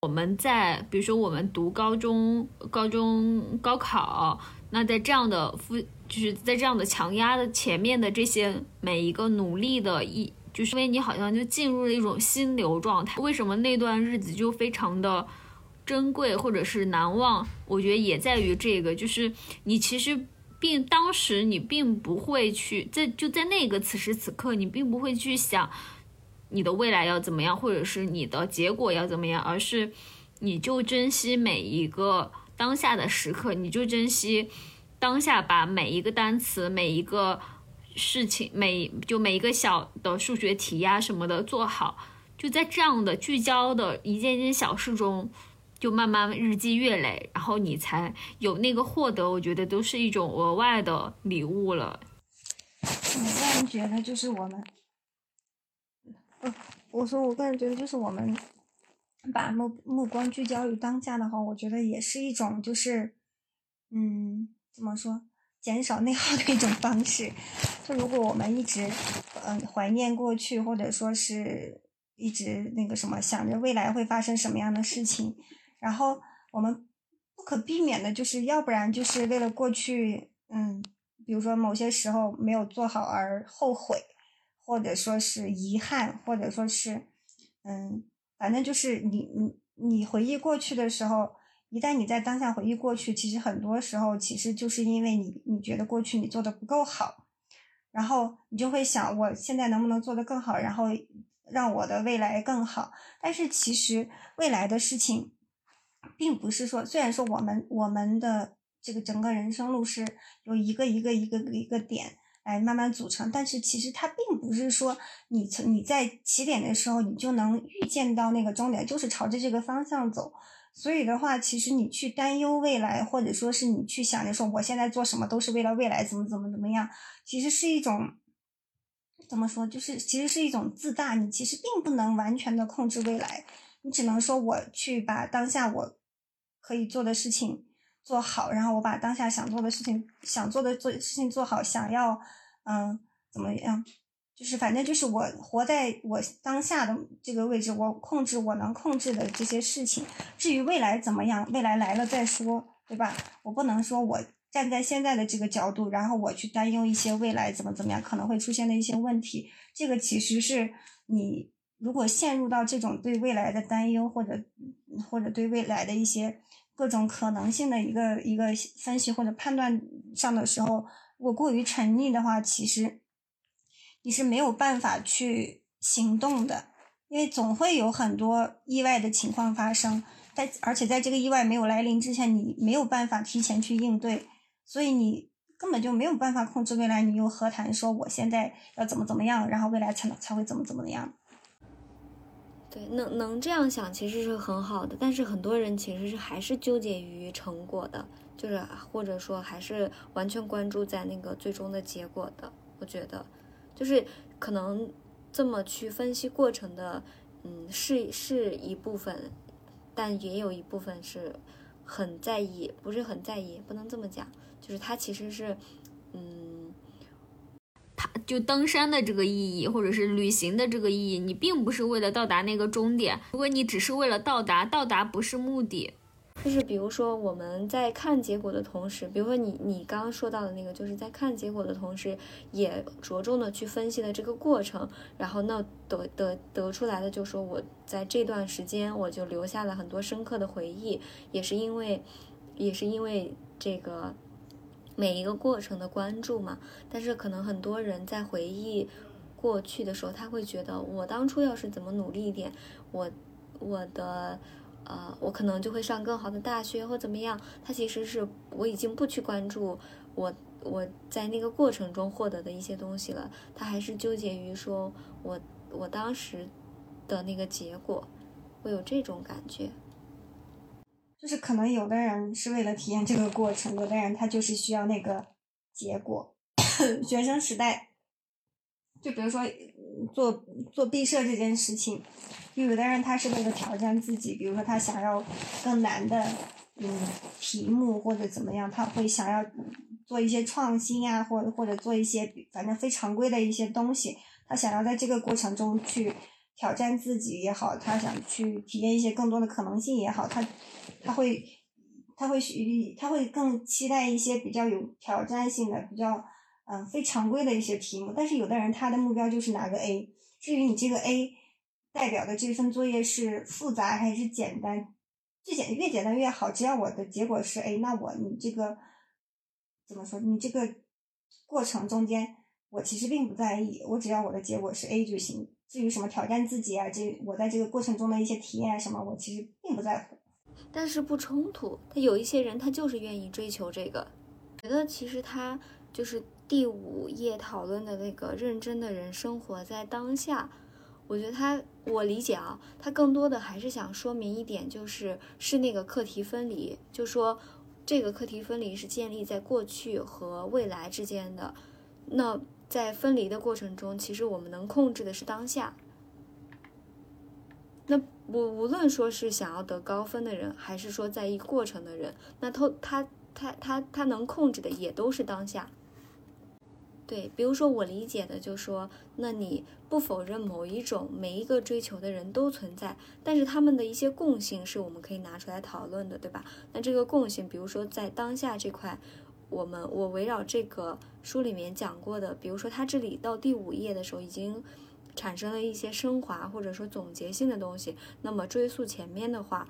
我们在比如说我们读高中、高中高考，那在这样的复就是在这样的强压的前面的这些每一个努力的一。就是因为你好像就进入了一种心流状态，为什么那段日子就非常的珍贵或者是难忘？我觉得也在于这个，就是你其实并当时你并不会去在就在那个此时此刻，你并不会去想你的未来要怎么样，或者是你的结果要怎么样，而是你就珍惜每一个当下的时刻，你就珍惜当下，把每一个单词每一个。事情每就每一个小的数学题呀什么的做好，就在这样的聚焦的一件件小事中，就慢慢日积月累，然后你才有那个获得。我觉得都是一种额外的礼物了。我个人觉得就是我们，嗯，我说我个人觉得就是我们把目目光聚焦于当下的话，我觉得也是一种就是，嗯，怎么说？减少内耗的一种方式，就如果我们一直，嗯，怀念过去，或者说是一直那个什么，想着未来会发生什么样的事情，然后我们不可避免的就是，要不然就是为了过去，嗯，比如说某些时候没有做好而后悔，或者说是遗憾，或者说是，嗯，反正就是你你你回忆过去的时候。一旦你在当下回忆过去，其实很多时候其实就是因为你你觉得过去你做的不够好，然后你就会想我现在能不能做得更好，然后让我的未来更好。但是其实未来的事情，并不是说，虽然说我们我们的这个整个人生路是有一个一个一个一个点来慢慢组成，但是其实它并不是说你从你在起点的时候你就能预见到那个终点，就是朝着这个方向走。所以的话，其实你去担忧未来，或者说是你去想着说我现在做什么都是为了未来怎么怎么怎么样，其实是一种怎么说，就是其实是一种自大。你其实并不能完全的控制未来，你只能说我去把当下我可以做的事情做好，然后我把当下想做的事情想做的做事情做好，想要嗯怎么样。就是反正就是我活在我当下的这个位置，我控制我能控制的这些事情。至于未来怎么样，未来来了再说，对吧？我不能说我站在现在的这个角度，然后我去担忧一些未来怎么怎么样可能会出现的一些问题。这个其实是你如果陷入到这种对未来的担忧，或者或者对未来的一些各种可能性的一个一个分析或者判断上的时候，我过于沉溺的话，其实。你是没有办法去行动的，因为总会有很多意外的情况发生，在而且在这个意外没有来临之前，你没有办法提前去应对，所以你根本就没有办法控制未来。你又何谈说我现在要怎么怎么样，然后未来才能才会怎么怎么样？对，能能这样想其实是很好的，但是很多人其实是还是纠结于成果的，就是或者说还是完全关注在那个最终的结果的，我觉得。就是可能这么去分析过程的，嗯，是是一部分，但也有一部分是很在意，不是很在意，不能这么讲。就是他其实是，嗯，他就登山的这个意义，或者是旅行的这个意义，你并不是为了到达那个终点。如果你只是为了到达，到达不是目的。就是比如说我们在看结果的同时，比如说你你刚刚说到的那个，就是在看结果的同时，也着重的去分析了这个过程，然后那得得得出来的就说我在这段时间我就留下了很多深刻的回忆，也是因为也是因为这个每一个过程的关注嘛。但是可能很多人在回忆过去的时候，他会觉得我当初要是怎么努力一点，我我的。呃，我可能就会上更好的大学或怎么样。他其实是我已经不去关注我我在那个过程中获得的一些东西了。他还是纠结于说我我当时的那个结果，会有这种感觉。就是可能有的人是为了体验这个过程，有的人他就是需要那个结果。[coughs] 学生时代就比如说做做毕设这件事情，就有的人他是为了挑战自己，比如说他想要更难的嗯题目或者怎么样，他会想要做一些创新啊，或或者做一些反正非常规的一些东西，他想要在这个过程中去挑战自己也好，他想去体验一些更多的可能性也好，他他会他会他会更期待一些比较有挑战性的比较。嗯，非常规的一些题目，但是有的人他的目标就是拿个 A。至于你这个 A 代表的这份作业是复杂还是简单，最简越简单越好。只要我的结果是 A，那我你这个怎么说？你这个过程中间，我其实并不在意，我只要我的结果是 A 就行。至于什么挑战自己啊，这我在这个过程中的一些体验什么，我其实并不在乎。但是不冲突，他有一些人他就是愿意追求这个，觉得其实他就是。第五页讨论的那个认真的人生活在当下，我觉得他，我理解啊，他更多的还是想说明一点，就是是那个课题分离，就说这个课题分离是建立在过去和未来之间的。那在分离的过程中，其实我们能控制的是当下。那无无论说是想要得高分的人，还是说在意过程的人，那他他他他他能控制的也都是当下。对，比如说我理解的，就说，那你不否认某一种每一个追求的人都存在，但是他们的一些共性是我们可以拿出来讨论的，对吧？那这个共性，比如说在当下这块，我们我围绕这个书里面讲过的，比如说他这里到第五页的时候已经产生了一些升华或者说总结性的东西，那么追溯前面的话，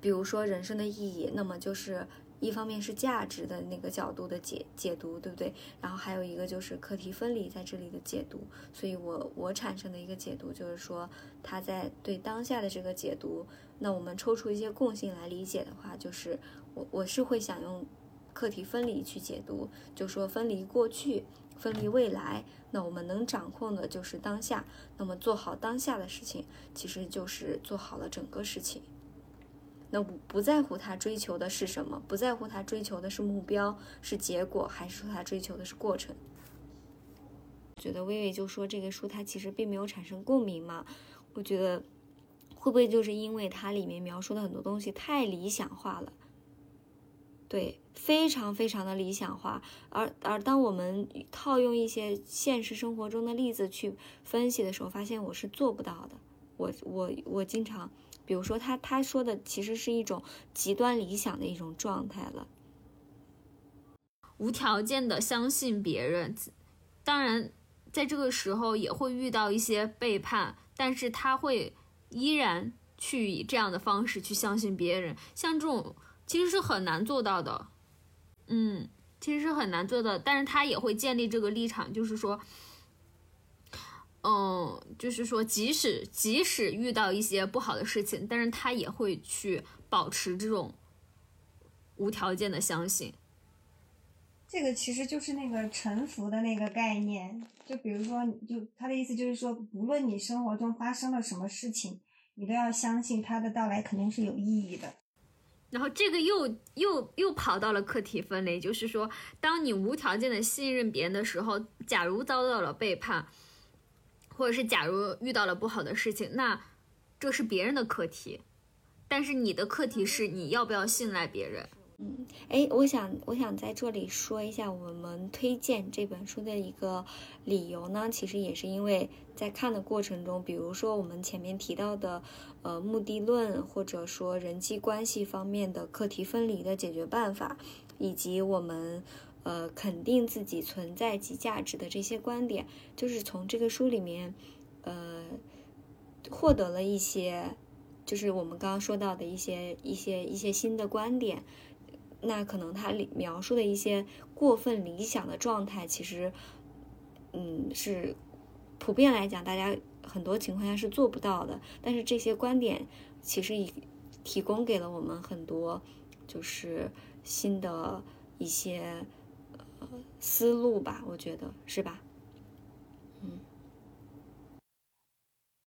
比如说人生的意义，那么就是。一方面是价值的那个角度的解解读，对不对？然后还有一个就是课题分离在这里的解读，所以我我产生的一个解读就是说，他在对当下的这个解读，那我们抽出一些共性来理解的话，就是我我是会想用课题分离去解读，就说分离过去，分离未来，那我们能掌控的就是当下，那么做好当下的事情，其实就是做好了整个事情。那不不在乎他追求的是什么，不在乎他追求的是目标是结果，还是说他追求的是过程？觉得微微就说这个书它其实并没有产生共鸣嘛？我觉得会不会就是因为它里面描述的很多东西太理想化了？对，非常非常的理想化。而而当我们套用一些现实生活中的例子去分析的时候，发现我是做不到的。我我我经常。比如说，他他说的其实是一种极端理想的一种状态了，无条件的相信别人，当然在这个时候也会遇到一些背叛，但是他会依然去以这样的方式去相信别人，像这种其实是很难做到的，嗯，其实是很难做到，但是他也会建立这个立场，就是说。嗯，就是说，即使即使遇到一些不好的事情，但是他也会去保持这种无条件的相信。这个其实就是那个臣服的那个概念。就比如说，就他的意思就是说，无论你生活中发生了什么事情，你都要相信他的到来肯定是有意义的。然后这个又又又跑到了课题分离，就是说，当你无条件的信任别人的时候，假如遭到了背叛。或者是假如遇到了不好的事情，那这是别人的课题，但是你的课题是你要不要信赖别人。嗯，哎，我想我想在这里说一下我们推荐这本书的一个理由呢，其实也是因为在看的过程中，比如说我们前面提到的，呃，目的论或者说人际关系方面的课题分离的解决办法，以及我们。呃，肯定自己存在及价值的这些观点，就是从这个书里面，呃，获得了一些，就是我们刚刚说到的一些一些一些新的观点。那可能他里描述的一些过分理想的状态，其实，嗯，是普遍来讲，大家很多情况下是做不到的。但是这些观点其实已提供给了我们很多，就是新的一些呃。思路吧，我觉得是吧？嗯，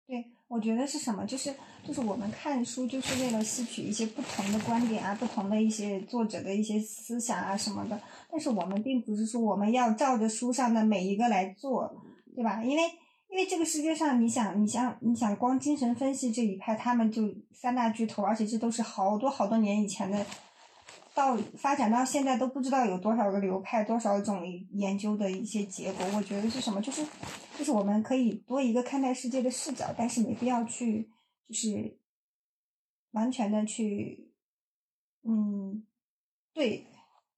对我觉得是什么？就是就是我们看书就是为了吸取一些不同的观点啊，不同的一些作者的一些思想啊什么的。但是我们并不是说我们要照着书上的每一个来做，对吧？因为因为这个世界上，你想你想你想光精神分析这一派，他们就三大巨头，而且这都是好多好多年以前的。到发展到现在都不知道有多少个流派，多少种研究的一些结果。我觉得是什么？就是就是我们可以多一个看待世界的视角，但是没必要去就是完全的去，嗯，对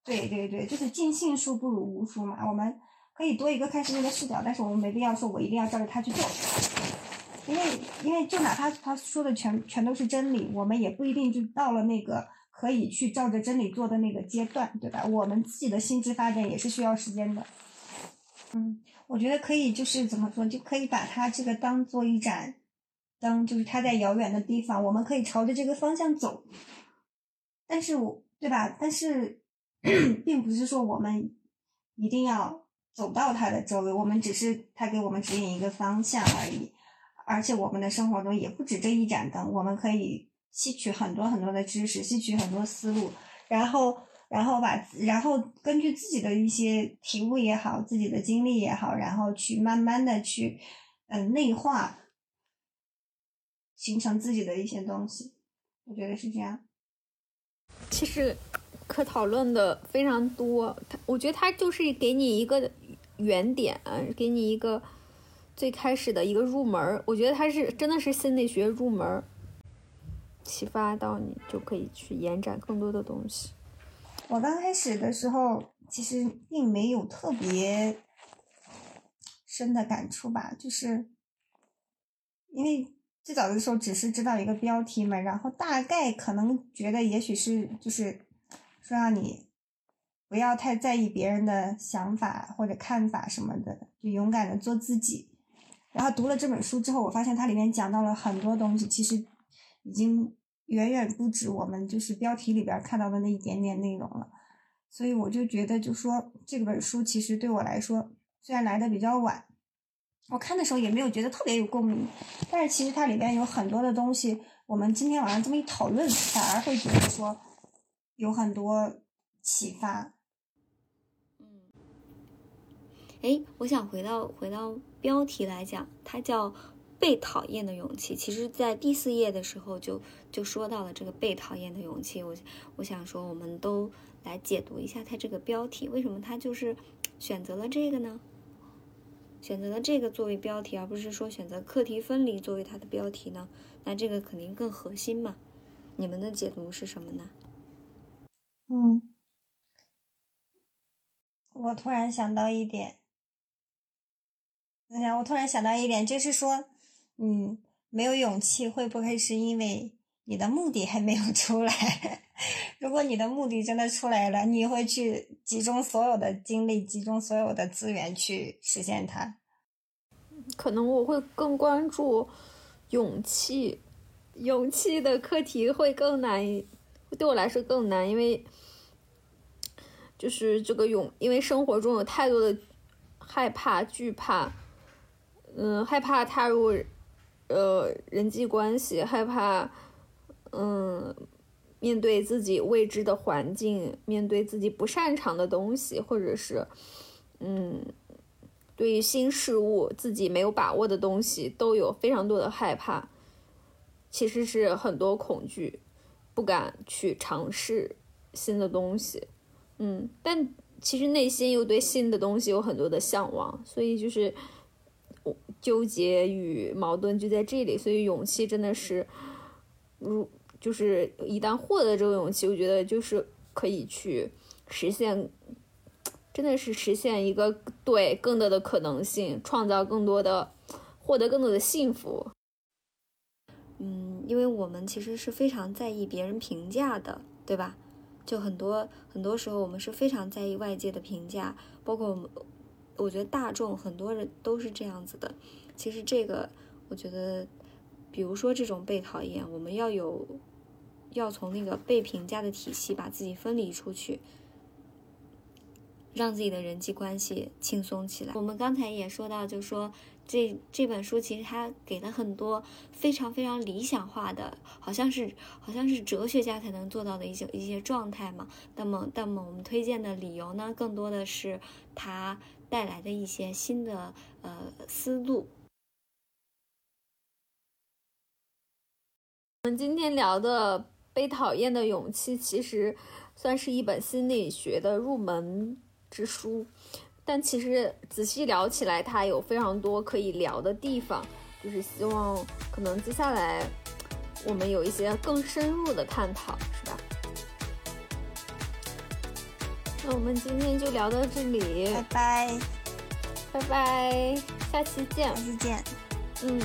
对对对，就是尽信书不如无书嘛。我们可以多一个看世界的视角，但是我们没必要说我一定要照着他去做，因为因为就哪怕他说的全全都是真理，我们也不一定就到了那个。可以去照着真理做的那个阶段，对吧？我们自己的心智发展也是需要时间的。嗯，我觉得可以，就是怎么说，就可以把它这个当做一盏灯，就是它在遥远的地方，我们可以朝着这个方向走。但是我，对吧？但是，[coughs] 并不是说我们一定要走到它的周围，我们只是它给我们指引一个方向而已。而且，我们的生活中也不止这一盏灯，我们可以。吸取很多很多的知识，吸取很多思路，然后，然后把，然后根据自己的一些体悟也好，自己的经历也好，然后去慢慢的去，嗯，内化，形成自己的一些东西。我觉得是这样。其实可讨论的非常多，他我觉得他就是给你一个原点，给你一个最开始的一个入门。我觉得他是真的是心理学入门。启发到你，就可以去延展更多的东西。我刚开始的时候，其实并没有特别深的感触吧，就是因为最早的时候只是知道一个标题嘛，然后大概可能觉得也许是就是说让你不要太在意别人的想法或者看法什么的，就勇敢的做自己。然后读了这本书之后，我发现它里面讲到了很多东西，其实。已经远远不止我们就是标题里边看到的那一点点内容了，所以我就觉得，就说这本书其实对我来说，虽然来的比较晚，我看的时候也没有觉得特别有共鸣，但是其实它里边有很多的东西，我们今天晚上这么一讨论，反而会觉得说有很多启发。嗯，哎，我想回到回到标题来讲，它叫。被讨厌的勇气，其实，在第四页的时候就就说到了这个被讨厌的勇气。我我想说，我们都来解读一下它这个标题，为什么它就是选择了这个呢？选择了这个作为标题，而不是说选择课题分离作为它的标题呢？那这个肯定更核心嘛？你们的解读是什么呢？嗯，我突然想到一点，哎呀我突然想到一点，就是说。嗯，没有勇气，会不会是因为你的目的还没有出来？[laughs] 如果你的目的真的出来了，你会去集中所有的精力，集中所有的资源去实现它。可能我会更关注勇气，勇气的课题会更难，对我来说更难，因为就是这个勇，因为生活中有太多的害怕、惧怕，嗯，害怕踏入。呃，人际关系害怕，嗯，面对自己未知的环境，面对自己不擅长的东西，或者是，嗯，对于新事物自己没有把握的东西，都有非常多的害怕。其实是很多恐惧，不敢去尝试新的东西，嗯，但其实内心又对新的东西有很多的向往，所以就是。纠结与矛盾就在这里，所以勇气真的是，如就是一旦获得这个勇气，我觉得就是可以去实现，真的是实现一个对更多的可能性，创造更多的，获得更多的幸福。嗯，因为我们其实是非常在意别人评价的，对吧？就很多很多时候我们是非常在意外界的评价，包括我们。我觉得大众很多人都是这样子的。其实这个，我觉得，比如说这种被讨厌，我们要有，要从那个被评价的体系把自己分离出去，让自己的人际关系轻松起来。我们刚才也说到，就说这这本书其实它给了很多非常非常理想化的，好像是好像是哲学家才能做到的一些一些状态嘛。那么，那么我们推荐的理由呢，更多的是它带来的一些新的呃思路。我们今天聊的《被讨厌的勇气》，其实算是一本心理学的入门。之书，但其实仔细聊起来，它有非常多可以聊的地方，就是希望可能接下来我们有一些更深入的探讨，是吧？那我们今天就聊到这里，拜拜，拜拜，下期见，下期见，嗯。